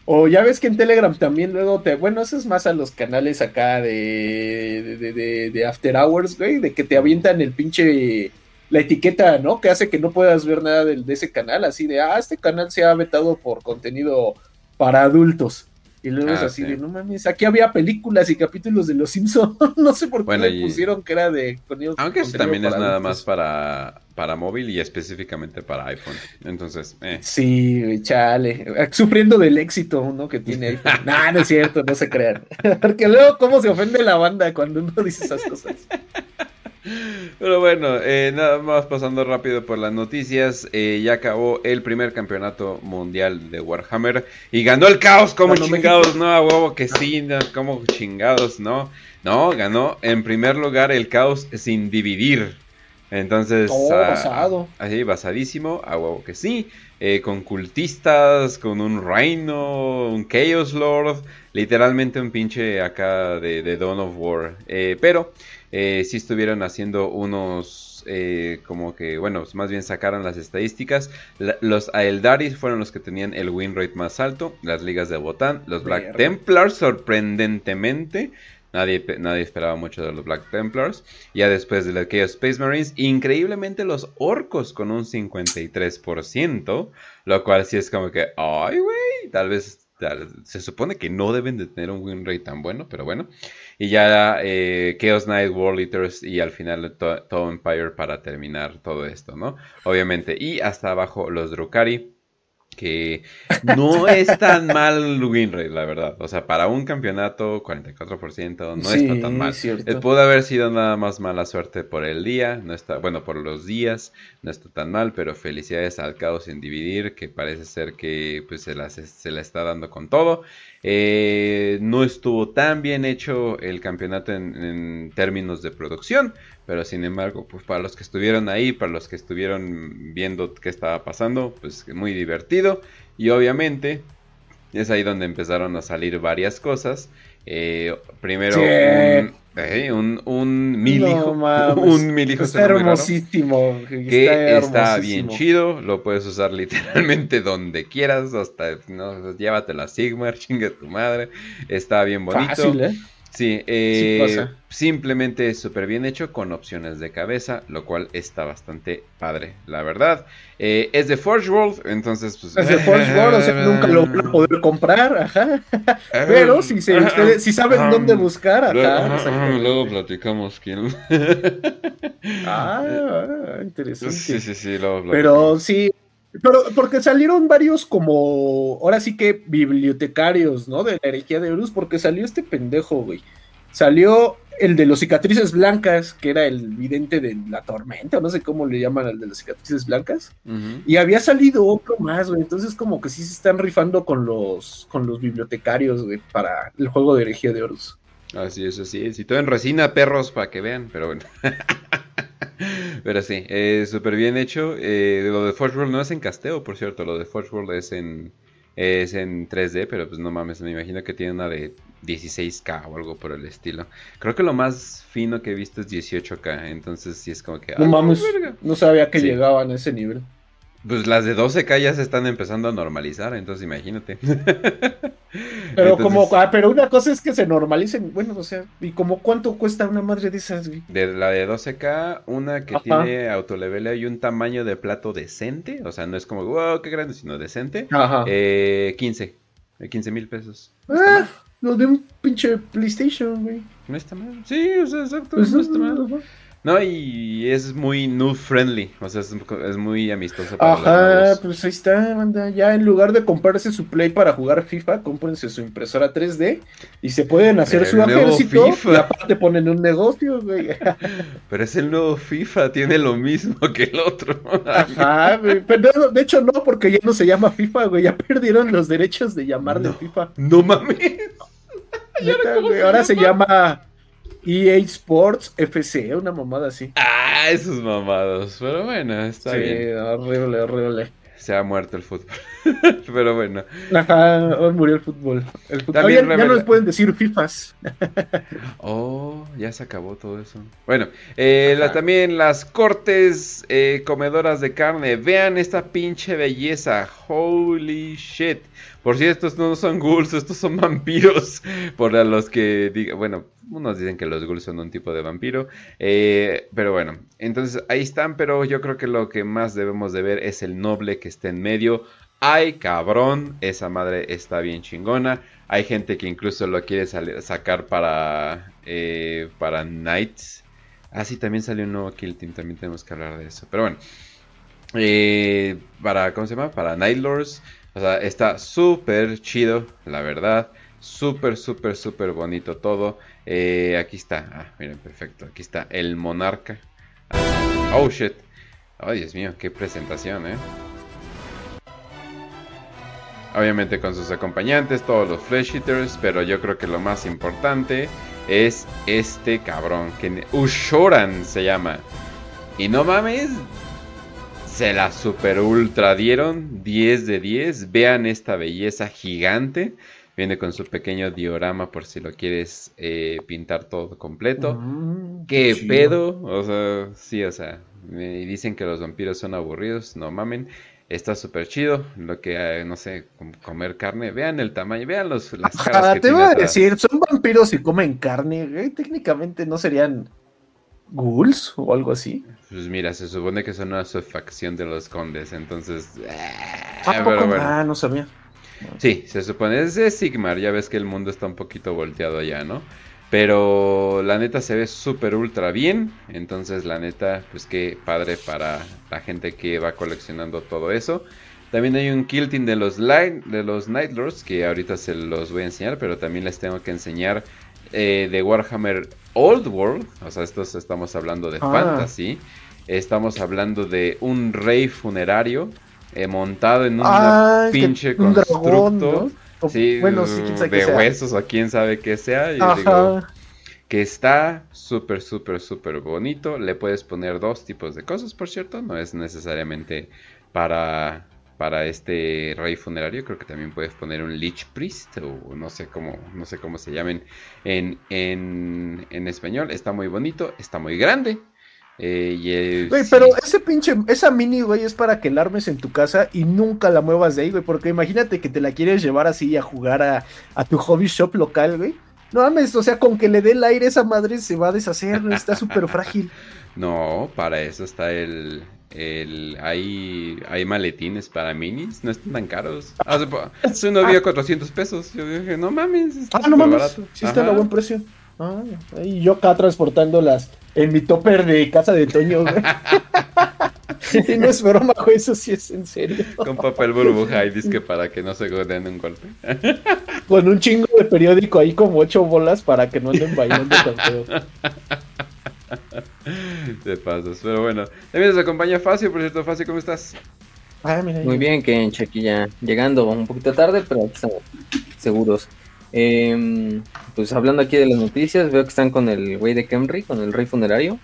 O ya ves que en Telegram también luego te... Bueno, eso es más a los canales acá de, de, de- de After Hours, güey. De que te avientan el pinche... La etiqueta, ¿no? Que hace que no puedas ver nada del- de, ese canal. Así de, ah, este canal se ha vetado por contenido para adultos. Y luego es Ah, así sí. de, no mames, aquí había películas y capítulos de Los Simpsons. *laughs* no sé por qué Bueno, le pusieron que era de contenido. Aunque eso contenido también es nada adultos. más para, para móvil y específicamente para iPhone. Entonces, eh. Sí, chale. Sufriendo del éxito, ¿no? Que tiene iPhone. *laughs* nah, no es cierto, no se crean. *laughs* Porque luego, ¿cómo se ofende la banda cuando uno dice esas cosas? Pero bueno, eh, nada más pasando rápido por las noticias. eh, ya acabó el primer campeonato mundial de Warhammer. Y ganó el caos, como chingados, no, a huevo que sí, no, como chingados, no. No, ganó en primer lugar el caos sin dividir. Entonces, Todo ah, basado. así, basadísimo, a huevo que sí. eh, con cultistas, con un Rhino, un Chaos Lord. Literalmente un pinche acá de, de Dawn of War. Pero eh, sí estuvieron haciendo unos, eh, como que, bueno, más bien sacaron las estadísticas. los Aeldaris fueron los que tenían el win rate más alto, las ligas de Botán, los Black Templars, sorprendentemente. Nadie, nadie, esperaba mucho de los Black Templars. Ya después de los Space Marines, increíblemente los orcos con un 53%. Lo cual sí es como que, ay, güey, tal vez se supone que no deben de tener un win rate tan bueno, pero bueno. Y ya eh, Chaos Knight, World Eaters y al final todo Empire para terminar todo esto, ¿no? Obviamente. Y hasta abajo los Drukari que no es tan mal win rate, la verdad. O sea, para un campeonato, 44% no está tan mal. Eh, pudo haber sido nada más mala suerte por el día, no está, bueno, por los días, no está tan mal, pero felicidades al Caos sin dividir, que parece ser que pues se la, se la está dando con todo. Eh, no estuvo tan bien hecho el campeonato en, términos de producción, pero sin embargo, pues para los que estuvieron ahí, para los que estuvieron viendo qué estaba pasando, pues muy divertido. Y obviamente es ahí donde empezaron a salir varias cosas. Eh, primero un, un, mil hijo. *laughs* un mil hijo. Está hermosísimo. Que está, bien chido. Lo puedes usar literalmente donde quieras. Hasta no, llévate la Sigmar, *laughs* chinga tu madre. Está bien bonito. Fácil, ¿eh? Sí, eh, simplemente es súper bien hecho con opciones de cabeza, lo cual está bastante padre, la verdad. Eh, es de Forge World, entonces pues... Es de Forge World, o sea, *laughs* nunca lo van a poder comprar, ajá. *laughs* Pero si, se, ustedes, si saben dónde buscar, ajá. Luego, platicamos quién... ah, *laughs* interesante. Sí, sí, sí, luego Pero sí, pero porque salieron varios como, ahora sí que bibliotecarios, ¿no? De la herejía de Horus, porque salió este pendejo, güey. Salió el de los cicatrices blancas, que era el vidente de la tormenta, no sé cómo le llaman al de las cicatrices blancas. Y había salido otro más, güey. Entonces como que sí se están rifando con los, con los bibliotecarios, güey, para el juego de herejía de Horus. Así es, así es. Y todo en resina, perros, para que vean, pero bueno. *laughs* Pero sí, es súper bien hecho. Eh, lo de Forge World no es en casteo, por cierto. Lo de Forge World es en, es en 3D, pero pues no mames, me imagino que tiene una de 16K o algo por el estilo. Creo que lo más fino que he visto es 18K, entonces sí es como que... No mames, no sabía que llegaban a ese nivel. Pues las de 12K ya se están empezando a normalizar, entonces imagínate. *laughs* Pero como, ah, pero una cosa es que se normalicen, bueno, o sea, ¿y como cuánto cuesta una madre de esas, De la de 12K, una que tiene autolevel y un tamaño de plato decente, o sea, no es como, wow, qué grande, sino decente. Ajá. Eh, 15, 15 mil pesos. Ah, lo de un pinche PlayStation, güey. No está mal. Sí, o sea, exacto, pues no está mal. No, y es muy noob friendly, o sea, es, muy amistoso para Ajá, pues ahí está, banda. Ya en lugar de comprarse su Play para jugar FIFA, cómprense su impresora 3D y se pueden hacer su ejército y aparte ponen un negocio, güey. *laughs* Pero es el nuevo FIFA, tiene lo mismo que el otro. Ajá, güey. Pero de hecho no, porque ya no se llama FIFA, güey. Ya perdieron los derechos de llamarle FIFA. No mames. Ahora se llama EA Sports FC, una mamada así. Ah, esos mamados. Pero bueno, está bien. Sí, horrible, horrible. Se ha muerto el fútbol. *laughs* Pero bueno. Ajá, hoy murió el fútbol. El fútbol. ya, no les pueden decir FIFAs. *laughs* oh, ya se acabó todo eso. Bueno, eh, también las cortes eh, comedoras de carne. Vean esta pinche belleza. Holy shit. Por si estos no son ghouls, estos son vampiros. *laughs* Por los que digan, bueno, unos dicen que los ghouls son un tipo de vampiro. Eh, pero bueno, entonces ahí están, pero yo creo que lo que más debemos de ver es el noble que está en medio. Ay, cabrón, esa madre está bien chingona. Hay gente que incluso lo quiere sacar para, eh, para Knights. Ah, sí, también salió un nuevo Kill Team, también tenemos que hablar de eso. Pero bueno, eh, para, ¿cómo se llama? Para Night Lords. O sea, está súper chido, la verdad. Súper, súper, súper bonito todo. Eh, aquí está. Ah, miren, perfecto. Aquí está el monarca. Oh, shit. Ay, Dios mío, qué presentación, ¿eh? Obviamente con sus acompañantes, todos los Flesh Eaters, pero yo creo que lo más importante es este cabrón, que Ushoran se llama. Y no mames, se la super ultra dieron 10 de 10. Vean esta belleza gigante. Viene con su pequeño diorama por si lo quieres eh, pintar todo completo. Mm, ¿Qué chido. pedo? O sea, sí, o sea, me dicen que los vampiros son aburridos, no mamen. Está súper chido, lo que, eh, no sé, com- comer carne, vean el tamaño, vean los, las caras Ajá, que te iba a decir, son vampiros y comen carne. Técnicamente no serían ghouls o algo así. Pues mira, se supone que son una subfacción de los condes, entonces... eh. Ah, no sabía. Sí, se supone, es de Sigmar, ya ves que el mundo está un poquito volteado allá, ¿no? Pero la neta se ve súper ultra bien, entonces la neta, pues qué padre para la gente que va coleccionando todo eso. También hay un Kilting de los, Light, de los Nightlords, que ahorita se los voy a enseñar, pero también les tengo que enseñar eh, de Warhammer Old World, o sea, estos estamos hablando de Ah. Fantasy, estamos hablando de un rey funerario eh, montado en una Ah, que- pinche un dragón, constructo. ¿no? O- Sí, bueno, sí, quién sabe qué de sea. huesos o quién sabe qué sea. Yo digo Ajá. que está súper, súper, súper bonito. Le puedes poner dos tipos de cosas, por cierto. No es necesariamente para, para este rey funerario. Creo que también puedes poner un Lich Priest o no sé cómo, no sé cómo se llamen en, en, en español. Está muy bonito, está muy grande. Eh, y, Güey, sí. pero ese pinche, esa mini, güey, es para que la armes en tu casa y nunca la muevas de ahí, güey, porque imagínate que te la quieres llevar así a jugar a, a tu hobby shop local, güey. No mames, o sea, con que le dé el aire esa madre se va a deshacer, güey, está súper frágil. *laughs* No, para eso está el, el hay, hay maletines para minis, no están tan caros. Hace, hace uno había 400 pesos. Yo dije, no mames, está Ah, no mames, barato. sí está a buen precio. Ah, y yo acá transportándolas en mi topper de casa de Toño, güey. *laughs* y no es broma, güey, eso sí es en serio. Con papel burbuja y disque para que no se den un golpe. *laughs* Con un chingo de periódico ahí como ocho bolas para que no anden bailando tan feo. *laughs* De pasos, pero bueno. También nos acompaña Facio, por cierto, Facio, ¿cómo estás? Ah, mira. Muy bien, que aquí ya llegando un poquito tarde, pero aquí estamos seguros. Em, pues hablando aquí de las noticias, veo que están con el güey de Kemri, con el rey funerario.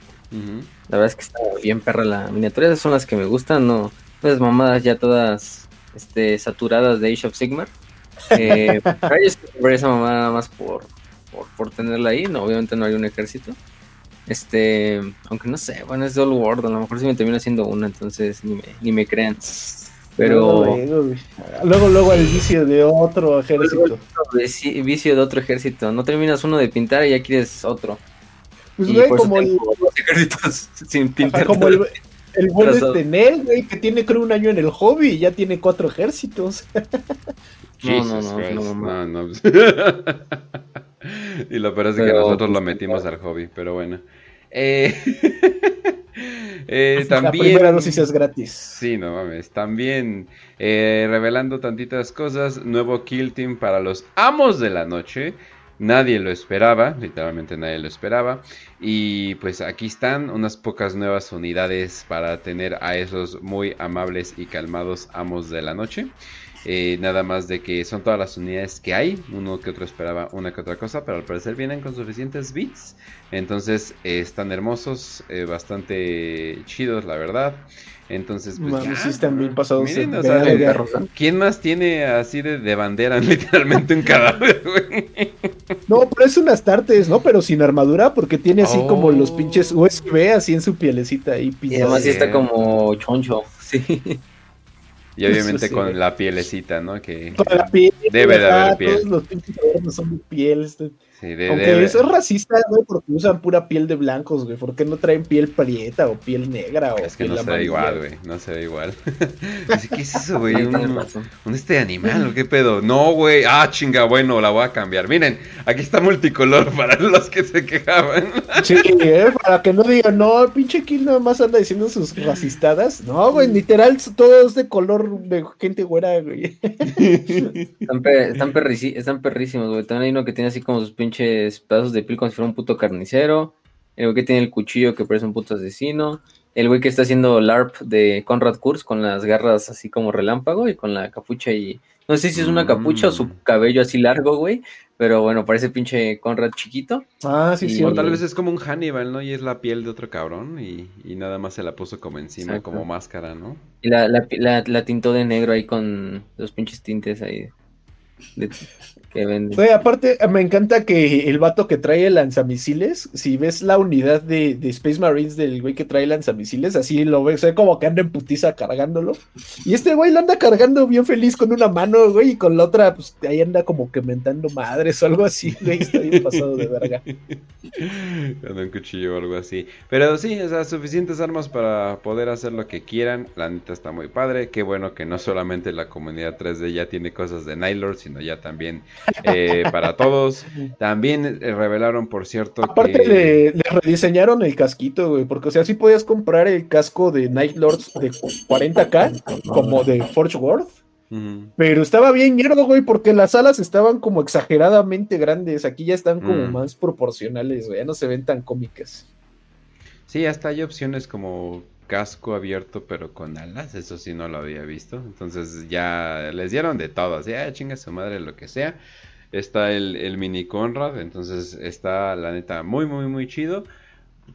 La verdad es que está bien perra la miniatura, esas son las que me gustan, no esas mamadas ya todas este, saturadas de Age of Sigmar. Eh, *laughs* sí compré esa mamada más por, por, por tenerla ahí, no, obviamente no hay un ejército. Este, aunque no sé, bueno, es de Old World, a lo mejor sí me termino haciendo una, entonces ni me, ni me crean. Pero- Luego, luego, luego, el vicio de otro ejército. Vici- Vicio de otro ejército, no terminas uno de pintar y ya quieres otro. Pues, güey, como el, ejércitos *laughs* sin ajá, pintar. como el, el buen este Nel, güey, que tiene creo un año en el hobby y ya tiene cuatro ejércitos. *laughs* No, no, no, no, no, no. *laughs* y lo peor es que nosotros lo pues, metimos al hobby, pero bueno. Eh, eh, La también. primera dosis es gratis. Sí, no mames. También eh, revelando tantitas cosas. Nuevo Kill Team para los amos de la noche. Nadie lo esperaba, literalmente nadie lo esperaba. Y pues aquí están unas pocas nuevas unidades para tener a esos muy amables y calmados amos de la noche. Eh, nada más de que son todas las unidades que hay. Uno que otro esperaba una que otra cosa, pero al parecer vienen con suficientes bits. Entonces eh, están hermosos, eh, bastante chidos, la verdad. Entonces, pues Mames, ya, sí están bien pasados miren, de o sea, verga. de- ¿Quién más tiene así de, de bandera *laughs* literalmente un cadáver, güey? No, pero es unas tartes, ¿no? Pero sin armadura, porque tiene así como Oh. los pinches USB así en su pielecita ahí Y además sí está como choncho, sí. Y obviamente sí, con la pielecita, ¿no? Que Con la piel, Debe de haber piel. Todos los pinches son de piel. este. Sí, de- Aunque debe- eso es racista, güey, porque usan pura piel de blancos, güey. ¿Por qué no traen piel prieta o piel negra o Es que piel no se ve igual, güey. No se ve igual. *laughs* ¿Qué es eso, güey? Un, este animal, ¿o qué pedo? No, güey. Ah, chinga, bueno, la voy a cambiar. Miren, aquí está multicolor *laughs* para los que se quejaban. *laughs* Sí, eh, para que no digan, no, pinche Kill nada más anda diciendo sus racistadas. No, güey, literal, todo es de color de gente güera, güey. Están, pe- están, perrici- están perrísimos, güey. También hay uno que tiene así como sus pinches pedazos de piel como si fuera un puto carnicero. El güey que tiene el cuchillo que parece un puto asesino. El güey que está haciendo LARP de Conrad Kurz con las garras así como relámpago y con la capucha y... No sé si es una capucha o su Mm. cabello así largo, güey. Pero bueno, parece pinche Conrad chiquito. Ah, sí, Y- sí. O tal vez es como un Hannibal, ¿no? Y es la piel de otro cabrón y, y nada más se la puso como encima, Exacto. como máscara, ¿no? Y la, la, la, la tintó de negro ahí con los pinches tintes ahí. Que aparte, me encanta que el vato que trae el lanzamisiles, si ves la unidad de, de Space Marines del güey que trae lanzamisiles, así lo ves, ve como que anda en putiza cargándolo. Y este güey lo anda cargando bien feliz con una mano, güey, y con la otra, pues ahí anda como que mentando madres o algo así, güey, está bien pasado de verga. *laughs* Con un cuchillo o algo así. Pero sí, o sea, suficientes armas para poder hacer lo que quieran. La neta está muy padre. Qué bueno que no solamente la comunidad 3D ya tiene cosas de Nightlord, sino ya también eh, para todos. También eh, revelaron, por cierto, Aparte que... le, le rediseñaron el casquito, güey, porque o sea, sí podías comprar el casco de Night Lords de 40k, como de Forge World. Pero estaba bien mierda, güey, porque las alas estaban como exageradamente grandes. Aquí ya están como Mm. más proporcionales, güey. Ya no se ven tan cómicas. Sí, hasta hay opciones como casco abierto pero con alas, eso sí no lo había visto. Entonces ya les dieron de todo, así, ah, chinga su madre, lo que sea. Está el, el mini Conrad, entonces está la neta muy, muy, muy chido.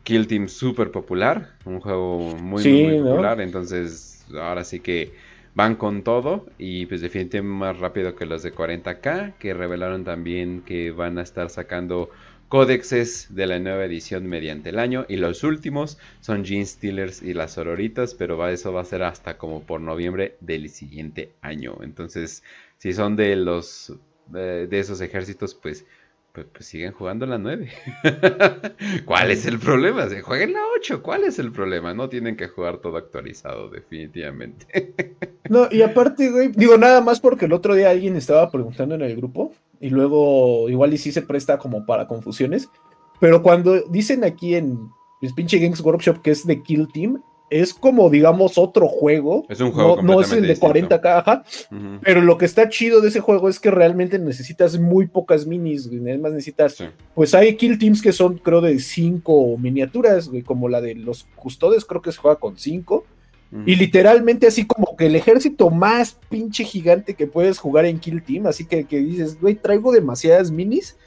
Kill Team súper popular, un juego muy, Sí, muy, muy ¿no? popular, entonces ahora sí que van con todo y pues definitivamente más rápido que los de 40k, que revelaron también que van a estar sacando códexes de la nueva edición mediante el año y los últimos son Gene Stealers y las Sororitas, pero eso va a ser hasta como por noviembre del siguiente año. Entonces, si son de los de, esos ejércitos, pues, pues, pues siguen jugando la 9. *laughs* ¿Cuál es el problema? Se jueguen la 8, ¿cuál es el problema? No tienen que jugar todo actualizado, definitivamente. *laughs* No, y aparte, güey, digo nada más porque el otro día alguien estaba preguntando en el grupo y luego igual y sí se presta como para confusiones. Pero cuando dicen aquí en pues, pinche Games Workshop que es de Kill Team, es como digamos otro juego. Es un juego. No, es el de 40 caja. Uh. Pero lo que está chido de ese juego es que realmente necesitas muy pocas minis. Además necesitas. Pues hay kill teams que son, creo, de 5 miniaturas. Como la de los custodes, creo que se juega con 5. Y literalmente así como que el ejército más pinche gigante que puedes jugar en kill team, así que, que dices, güey, traigo demasiadas minis,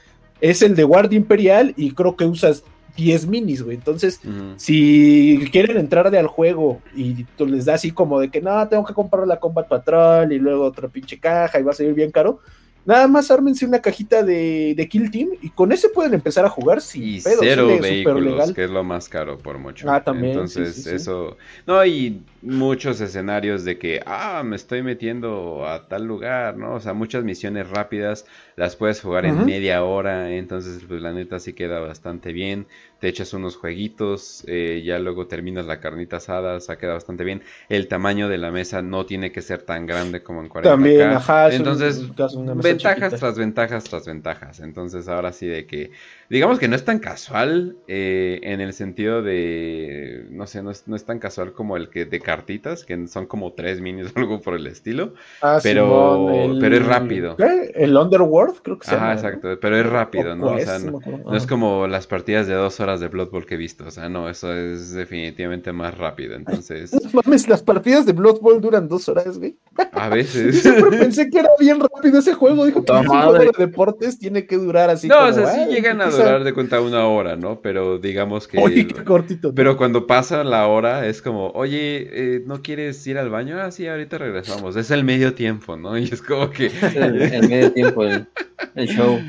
es el de Guardia Imperial y creo que usas 10 minis, güey. Entonces, si quieren entrar de al juego y tú les da así como de que no, tengo que comprar la Combat Patrol y luego otra pinche caja y va a salir bien caro, nada más ármense una cajita de, de Kill Team y con ese pueden empezar a jugar sin Y pedos, cero vehículos, legal. que es lo más caro por mucho. Ah, también, Entonces, sí, sí, sí. eso. No, y muchos escenarios de que, ah, me estoy metiendo a tal lugar, ¿no? O sea, muchas misiones rápidas las puedes jugar en media hora. Entonces, pues la neta sí queda bastante bien. Te echas unos jueguitos, eh, ya luego terminas la carnita asada, o sea, queda bastante bien. El tamaño de la mesa no tiene que ser tan grande como en 40K. También, ajá, un- Entonces, un ventajas chiquita. tras ventajas tras ventajas. Entonces, ahora sí de que, digamos que no es tan casual eh, en el sentido de, no sé, no es, no es tan casual como el que de cartitas, que son como tres minis o algo por el estilo. Ah, pero- Simón, el- pero es rápido. ¿qué? El Underworld, creo que se llama. Ajá, exacto, pero es rápido, ¿no? O Quest, sea, no es como las partidas de dos horas de Blood Bowl que he visto. O sea, no, eso es definitivamente más rápido. Entonces, *laughs* No mames, las partidas de Blood Bowl duran dos horas, güey. a veces. *laughs* Siempre pensé que era bien rápido ese juego. Dijo que madre. de deportes tiene que durar así. No, como, o sea, sí "Ay, llegan a durar de cuenta una hora, ¿no? Pero digamos que... Oye, qué cortito. ¿no? Pero cuando pasa la hora es como, oye, eh, ¿no quieres ir al baño? Ah, sí, ahorita regresamos. Es el medio tiempo, ¿no? Y es como que... Es el, el medio tiempo, el, el show.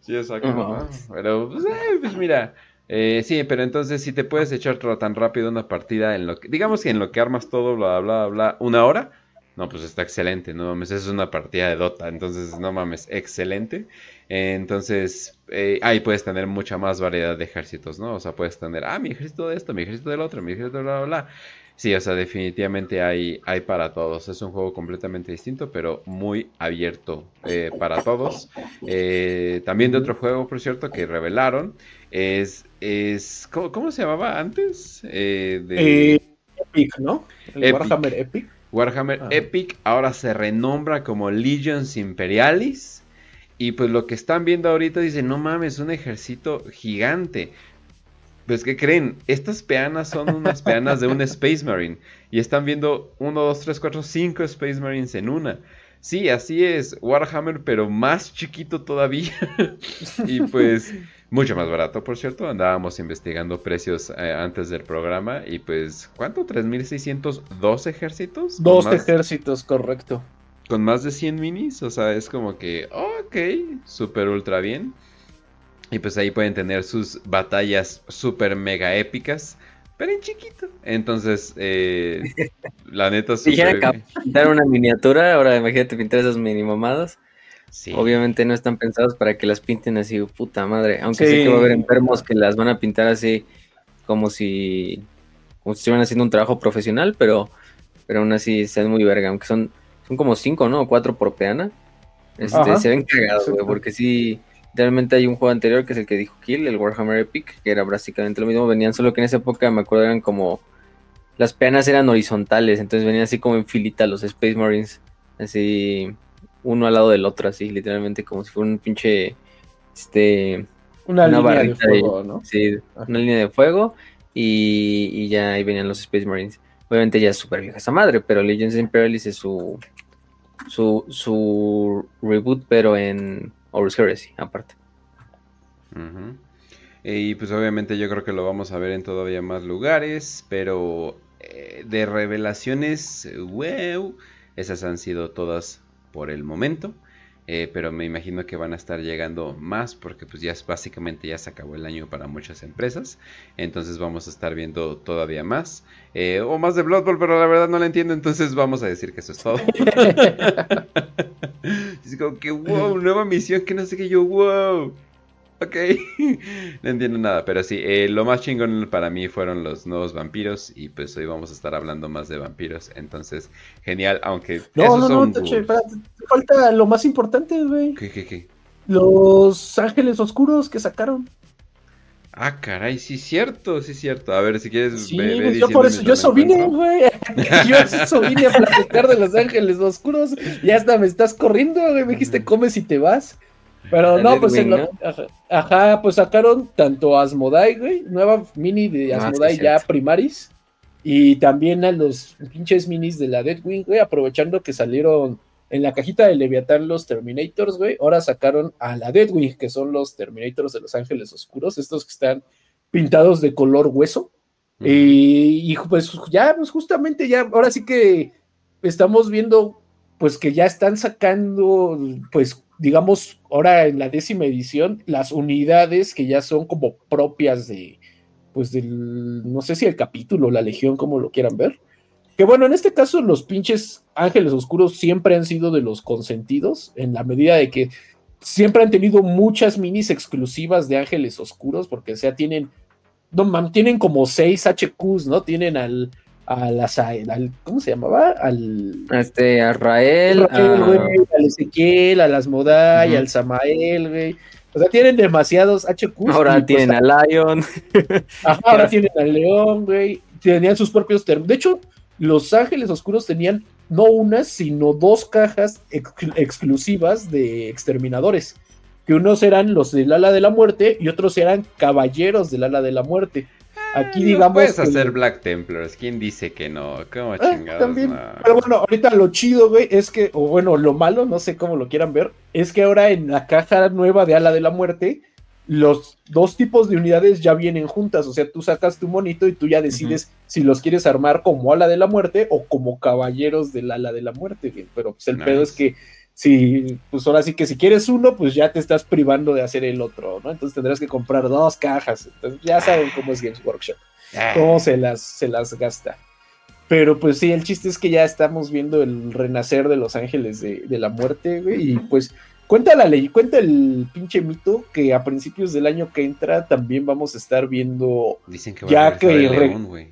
Sí, exacto. Pero, pues, eh, pues mira. eh, sí, pero entonces si te puedes echar todo tan rápido una partida en lo que... Digamos que en lo que armas todo, bla, bla, bla, una hora. No, pues está excelente, no mames, es una partida de Dota, entonces no mames, excelente. Eh, entonces, eh, ahí puedes tener mucha más variedad de ejércitos, ¿no? O sea, puedes tener, ah, mi ejército de esto, mi ejército del otro, mi ejército de bla, bla, bla. Sí, o sea, definitivamente hay, hay para todos. Es un juego completamente distinto, pero muy abierto eh, para todos. Eh, también de otro juego, por cierto, que revelaron, es... es ¿cómo, cómo se llamaba antes? De... Epic, ¿no? El Epic. Warhammer Epic. Warhammer Ajá. Epic ahora se renombra como Legions Imperialis. Y pues lo que están viendo ahorita dicen, no mames, un ejército gigante. Pues ¿qué creen? Estas peanas son unas peanas de un Space Marine. Y están viendo 1, 2, 3, 4, 5 Space Marines en una. Sí, así es, Warhammer, pero más chiquito todavía. *laughs* y pues mucho más barato, por cierto. Andábamos investigando precios eh, antes del programa. Y pues, ¿cuánto? ¿3.602 ejércitos? Dos ejércitos, correcto. Con más de 100 minis. O sea, es como que, ok, super ultra bien. Y pues ahí pueden tener sus batallas super mega épicas. Pero en chiquito. Entonces, eh, *laughs* la neta, Si dijera pintar una miniatura, ahora imagínate pintar esas mini mamadas. Sí. Obviamente no están pensados para que las pinten así, puta madre. Aunque sí, que va a haber enfermos que las van a pintar así, como si, como si estuvieran haciendo un trabajo profesional, pero, pero aún así ven muy verga. Aunque son, son como cinco, ¿no? Cuatro por peana. Este, se ven cagados, güey, porque sí, Realmente hay un juego anterior que es el que dijo Kill, el Warhammer Epic, que era básicamente lo mismo. Venían solo que en esa época me acuerdo eran como. Las peanas eran horizontales, entonces venían así como en filita los Space Marines. Así, uno al lado del otro, así, literalmente, como si fuera un pinche. Este. Una, línea de fuego, ¿no? Sí, una línea de fuego. Y, y, ya ahí venían los Space Marines. Obviamente ya es súper vieja esa madre, pero Legends Imperialis es su, su, su reboot, pero en Horus Heresy, aparte. Y pues obviamente yo creo que lo vamos a ver en todavía más lugares, pero eh, de revelaciones, wow, esas han sido todas por el momento. Eh, pero me imagino que van a estar llegando más porque pues ya básicamente ya se acabó el año para muchas empresas. Entonces vamos a estar viendo todavía más. Eh, o más de Blood Bowl, pero la verdad no la entiendo, entonces vamos a decir que eso es todo. *laughs* es como que wow, nueva misión que no sé qué yo, wow. Ok, *laughs* no entiendo nada, pero sí, eh, lo más chingón para mí fueron los nuevos vampiros y pues hoy vamos a estar hablando más de vampiros, entonces genial, aunque... No, no, no, Toche, falta lo más importante, güey. ¿Qué, qué, qué? Los ángeles oscuros que sacaron. Ah, caray, sí es cierto, sí es cierto. A ver, si quieres... Sí, yo por eso, yo eso vine, güey. *laughs* yo eso vine a platicar de los ángeles oscuros y hasta me estás corriendo, güey. Me dijiste, come si te vas. Pero no, pues en ajá, pues sacaron tanto Asmodai, güey, nueva mini de Asmodai ya primaris, y también a los pinches minis de la Deadwing, güey, aprovechando que salieron en la cajita de Leviatán los Terminators, güey, ahora sacaron a la Deadwing, que son los Terminators de los Ángeles Oscuros, estos que están pintados de color hueso. y, y, pues ya, pues justamente ya, ahora sí que estamos viendo, pues que ya están sacando, pues digamos, ahora en la décima edición, las unidades que ya son como propias de, pues del, no sé si el capítulo, la legión, como lo quieran ver. Que bueno, en este caso los pinches ángeles oscuros siempre han sido de los consentidos, en la medida de que siempre han tenido muchas minis exclusivas de ángeles oscuros, porque o sea, tienen, no, mantienen como seis HQs, ¿no? Tienen al, al, ¿cómo se llamaba? Al este a Rael, al Ezequiel, a las Modai, al Samael, güey. O sea, tienen demasiados. Ahora pues, tienen a Lion. *laughs* ahora tienen al León, güey. Tenían sus propios términos. De hecho, Los Ángeles Oscuros tenían no unas, sino dos cajas exclusivas de exterminadores. Que unos eran los del ala de la muerte y otros eran caballeros del ala de la muerte. Aquí digamos. puedes hacer Black Templars. ¿Quién dice que no? ¿Cómo ah, chingados? también. Pero bueno, ahorita lo chido, güey, es que, o bueno, lo malo, no sé cómo lo quieran ver, es que ahora en la caja nueva de Ala de la Muerte, los dos tipos de unidades ya vienen juntas. O sea, tú sacas tu monito y tú ya decides si los quieres armar como Ala de la Muerte o como caballeros del Ala de la Muerte. Pero pues el pedo es que si, pues ahora sí que si quieres uno, pues ya te estás privando de hacer el otro, ¿no? Entonces tendrás que comprar dos cajas. Entonces ya saben cómo es Games Workshop, ah. cómo se las, se las gasta. Pero pues sí, el chiste es que ya estamos viendo el renacer de los ángeles de, la muerte, güey, y pues cuenta la ley, cuenta el pinche mito que a principios del año que entra también vamos a estar viendo. Dicen que va ya a que güey.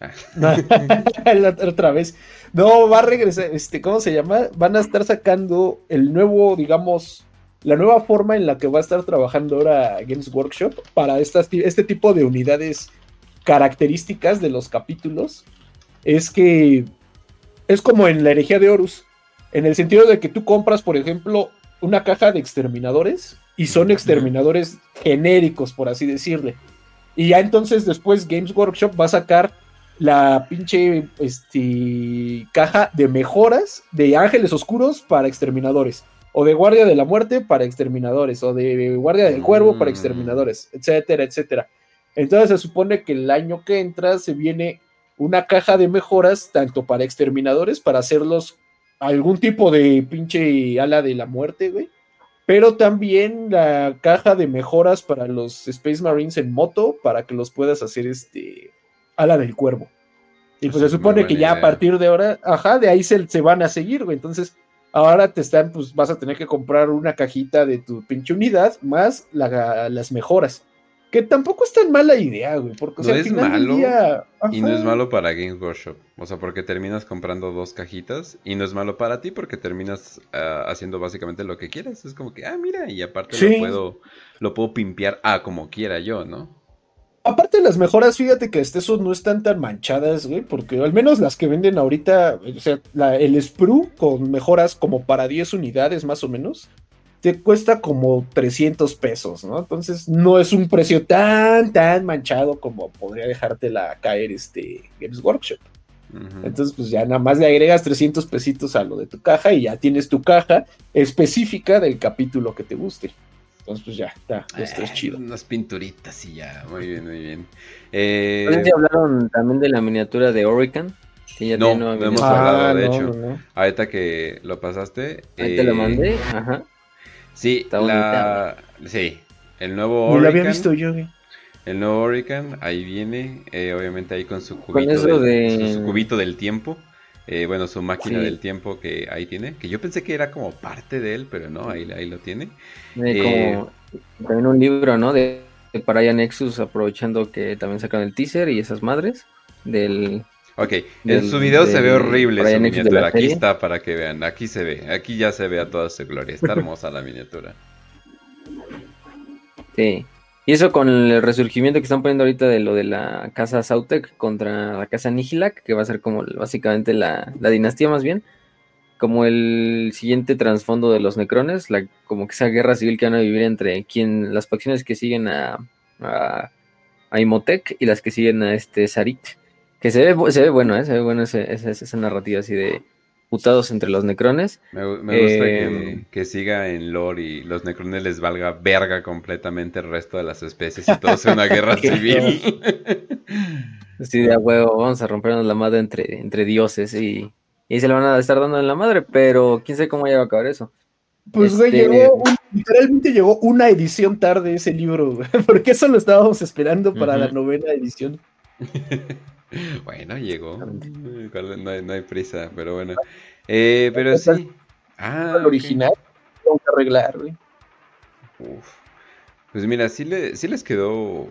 *laughs* otra vez. No, va a regresar, este, ¿cómo se llama? Van a estar sacando el nuevo, digamos, la nueva forma en la que va a estar trabajando ahora Games Workshop para estas, este tipo de unidades características de los capítulos. Es que es como en la herejía de Horus, en el sentido de que tú compras, por ejemplo, una caja de exterminadores y son exterminadores genéricos, por así decirle. Y ya entonces después Games Workshop va a sacar la pinche este, caja de mejoras de ángeles oscuros para exterminadores, o de guardia de la muerte para exterminadores, o de guardia del cuervo para mm. exterminadores, etcétera, etcétera. Entonces se supone que el año que entra se viene una caja de mejoras tanto para exterminadores, para hacerlos algún tipo de pinche ala de la muerte, güey. Pero también la caja de mejoras para los Space Marines en moto para que los puedas hacer este ala del cuervo. Y pues se supone que ya a partir de ahora, ajá, de ahí se, se van a seguir, güey. Entonces, ahora te están, pues vas a tener que comprar una cajita de tu pinche unidad más las mejoras. Que tampoco es tan mala idea, güey. Porque, no es malo. y no es malo para Games Workshop. O sea, porque terminas comprando dos cajitas. Y no es malo para ti porque terminas ah, haciendo básicamente lo que quieras. Es como que, ah, mira, y aparte lo puedo, lo puedo pimpear a como quiera yo, ¿no? Aparte de las mejoras, fíjate que este, no están tan manchadas, güey, porque al menos las que venden ahorita, o sea, el Sprue con mejoras como para 10 unidades más o menos, te cuesta como 300 pesos, ¿no? Entonces no es un precio tan, tan manchado como podría dejártela caer este Games Workshop. Entonces, pues ya nada más le agregas 300 pesitos a lo de tu caja y ya tienes tu caja específica del capítulo que te guste. Entonces, pues ya, está, esto es chido. Unas pinturitas y ya, muy bien, muy bien. Eh... hablaron también de la miniatura de Orican? no, no, hemos hablado, de ah, hecho. Ahorita que lo pasaste. Ahí te lo eh, mandé, ajá. Sí, la... sí, el nuevo Orican. lo había visto yo, El nuevo Orican, ahí viene, eh, obviamente ahí con su cubito, de... su cubito del tiempo. Eh, bueno, su máquina del tiempo que ahí tiene, que yo pensé que era como parte de él, pero no, ahí, ahí lo tiene. Eh, también un libro, ¿no? De, para Nexus, aprovechando que también sacan el teaser y esas madres del... Ok, en su video se ve horrible su miniatura, aquí está para que vean, aquí se ve, aquí ya se ve a toda su gloria, está *laughs* hermosa la miniatura. Sí, y eso con el resurgimiento que están poniendo ahorita de lo de la casa Sautek contra la casa Nihilak, que va a ser como básicamente la, dinastía más bien, como el siguiente trasfondo de los necrones, la, como que esa guerra civil que van a vivir entre quien, las facciones que siguen a, a, Imhotep y las que siguen a este Sarit. Que se ve, se ve bueno, ¿eh? se ve bueno esa narrativa así de putados entre los necrones. Me, gusta que, em, siga en lore y los necrones les valga verga completamente el resto de las especies y todo sea una guerra *laughs* civil. sí, de huevo, vamos a rompernos la madre entre, entre dioses y, y se le van a estar dando en la madre, pero quién sabe cómo ya va a acabar eso. Pues güey, este, llegó, literalmente llegó una edición tarde ese libro, *laughs* porque eso lo estábamos esperando para la novena edición. *laughs* bueno, llegó. No hay, no hay, prisa, pero bueno. Eh, pero sí. Ah, el original, vamos a arreglar, güey. Pues mira, sí, le, sí les quedó.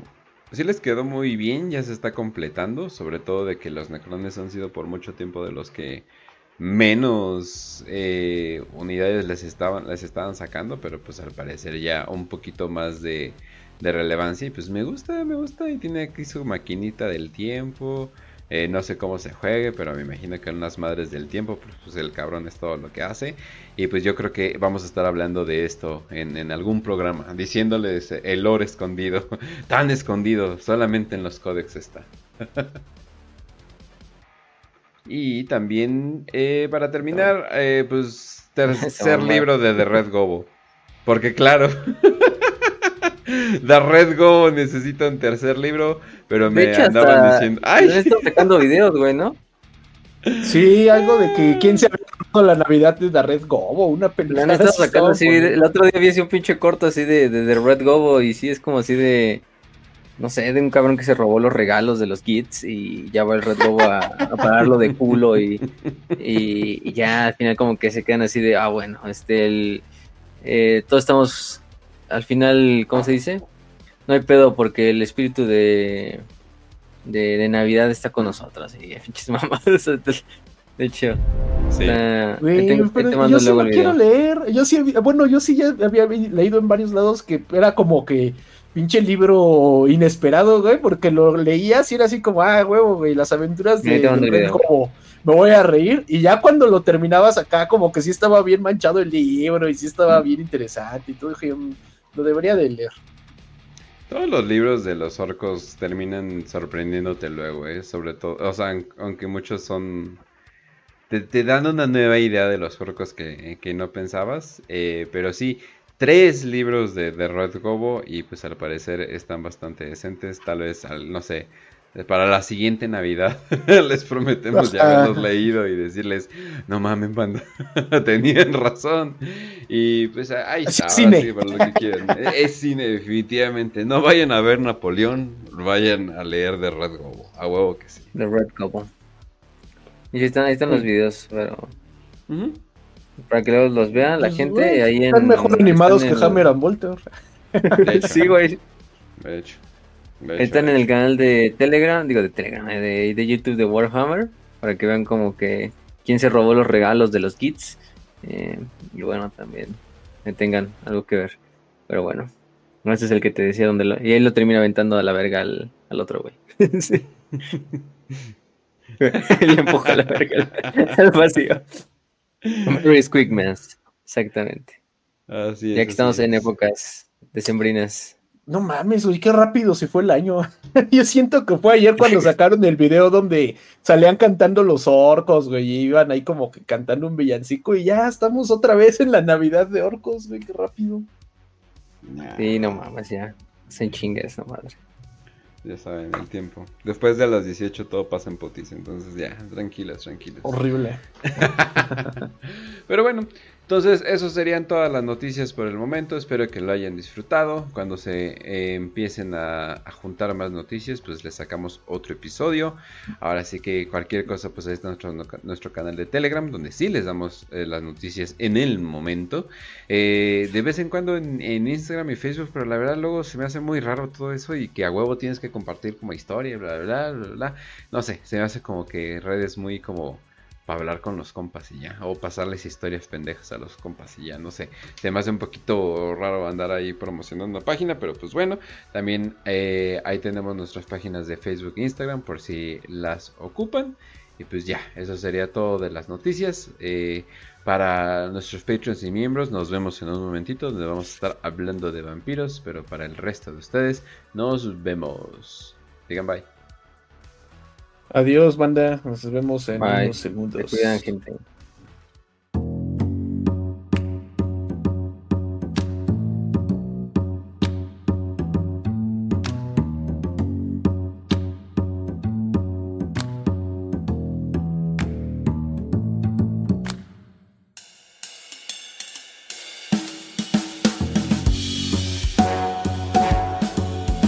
Sí les quedó muy bien, ya se está completando, sobre todo de que los necrones han sido por mucho tiempo de los que menos eh, unidades les estaban, les estaban sacando, pero pues al parecer ya un poquito más de, de relevancia y pues me gusta, me gusta y tiene aquí su maquinita del tiempo. Eh, no sé cómo se juegue, pero me imagino que en unas madres del tiempo, pues, pues, el cabrón es todo lo que hace. Y pues yo creo que vamos a estar hablando de esto en, algún programa, diciéndoles el lore escondido, *laughs* tan escondido, solamente en los códex está. *laughs* y también, eh, para terminar, eh, pues *laughs* tercer libro de The Red Gobo. Porque claro, *laughs* The Red Go necesita un tercer libro, pero me andaban diciendo. ¡Ay! están sacando videos, güey, ¿no? Sí, algo de que quién se ha la Navidad de The Red Gobo, una película. sacando así, el otro día vi así un pinche corto así de, de, The Red Gobo y sí es como así de no sé, de un cabrón que se robó los regalos de los kits y ya va el Red Gobo a, pararlo de culo y, y, ya al final como que se quedan así de, ah, bueno, este, el, eh, todos estamos al final, ¿cómo se dice? No hay pedo porque el espíritu de, de, Navidad está con nosotros. Y pinches mamadas. De hecho, sí. pero yo sí lo quiero leer. Yo sí, bueno, yo sí ya había leído en varios lados que era como que pinche libro inesperado, güey, porque lo leías y era así como, ah, huevo, güey, las aventuras de, de como me voy a reír. Y ya cuando lo terminabas acá, como que sí estaba bien manchado el libro y sí estaba bien interesante y todo. Dije, mm, lo debería de leer. Todos los libros de los orcos terminan sorprendiéndote luego, ¿eh? Sobre todo, o sea, aunque muchos son... Te, dan una nueva idea de los orcos que, no pensabas, eh, pero sí, tres libros de, de Red Gobo y pues al parecer están bastante decentes, tal vez, al, no sé, para la siguiente Navidad *laughs* les prometemos ya haberlos leído y decirles, no mames, banda, *laughs* tenían razón. Y pues ahí está, cine. para lo que quieran. *laughs* Es cine, definitivamente. No vayan a ver Napoleón, vayan a leer de Red Gobo, a huevo que sí. The Red Gobo. Y ahí están, ahí están los videos, pero... Para que luego los vean la pues, gente. ahí están mejor animados que Hammer and Volter. sí, güey. De hecho. Están en el canal de Telegram, digo de Telegram, eh, de, YouTube de Warhammer, para que vean como que quién se robó los regalos de los kits. Eh, y bueno, también tengan algo que ver. Pero bueno, no ese es el que te decía donde lo... Y él lo termina aventando a la verga al, otro güey. *laughs* sí. *laughs* le empuja a la verga al, *laughs* vacío. Very Quick exactamente. Así es, ya que estamos en épocas decembrinas no mames, güey, qué rápido se fue el año. *laughs* Yo siento que fue ayer cuando *laughs* sacaron el video donde salían cantando los orcos, güey, y iban ahí como que cantando un villancico y ya estamos otra vez en la Navidad de orcos, güey, qué rápido. Sí, no mames, ya. Se chinga esa madre. Ya saben, el tiempo. Después de las 18 todo pasa en potis, entonces ya, tranquilas, tranquilas. Horrible. *laughs* Pero bueno, entonces, eso serían todas las noticias por el momento. Espero que lo hayan disfrutado. Cuando se eh, empiecen a, juntar más noticias, pues les sacamos otro episodio. Ahora sí que cualquier cosa, pues ahí está nuestro, nuestro canal de Telegram, donde sí les damos eh, las noticias en el momento. Eh, de vez en cuando en, Instagram y Facebook, pero la verdad luego se me hace muy raro todo eso y que a huevo tienes que compartir como historia, bla, bla, bla, bla. No sé, se me hace como que redes muy como para hablar con los compas y ya. O pasarles historias pendejas a los compas y ya, no sé. Se me hace un poquito raro andar ahí promocionando página, pero pues bueno. También eh, ahí tenemos nuestras páginas de Facebook e Instagram por si las ocupan. Y pues ya, eso sería todo de las noticias. Eh, para nuestros patrons y miembros, nos vemos en un momentito donde vamos a estar hablando de vampiros. Pero para el resto de ustedes, nos vemos. Digan bye. Adiós, banda. Nos vemos en unos segundos. cuidan, gente.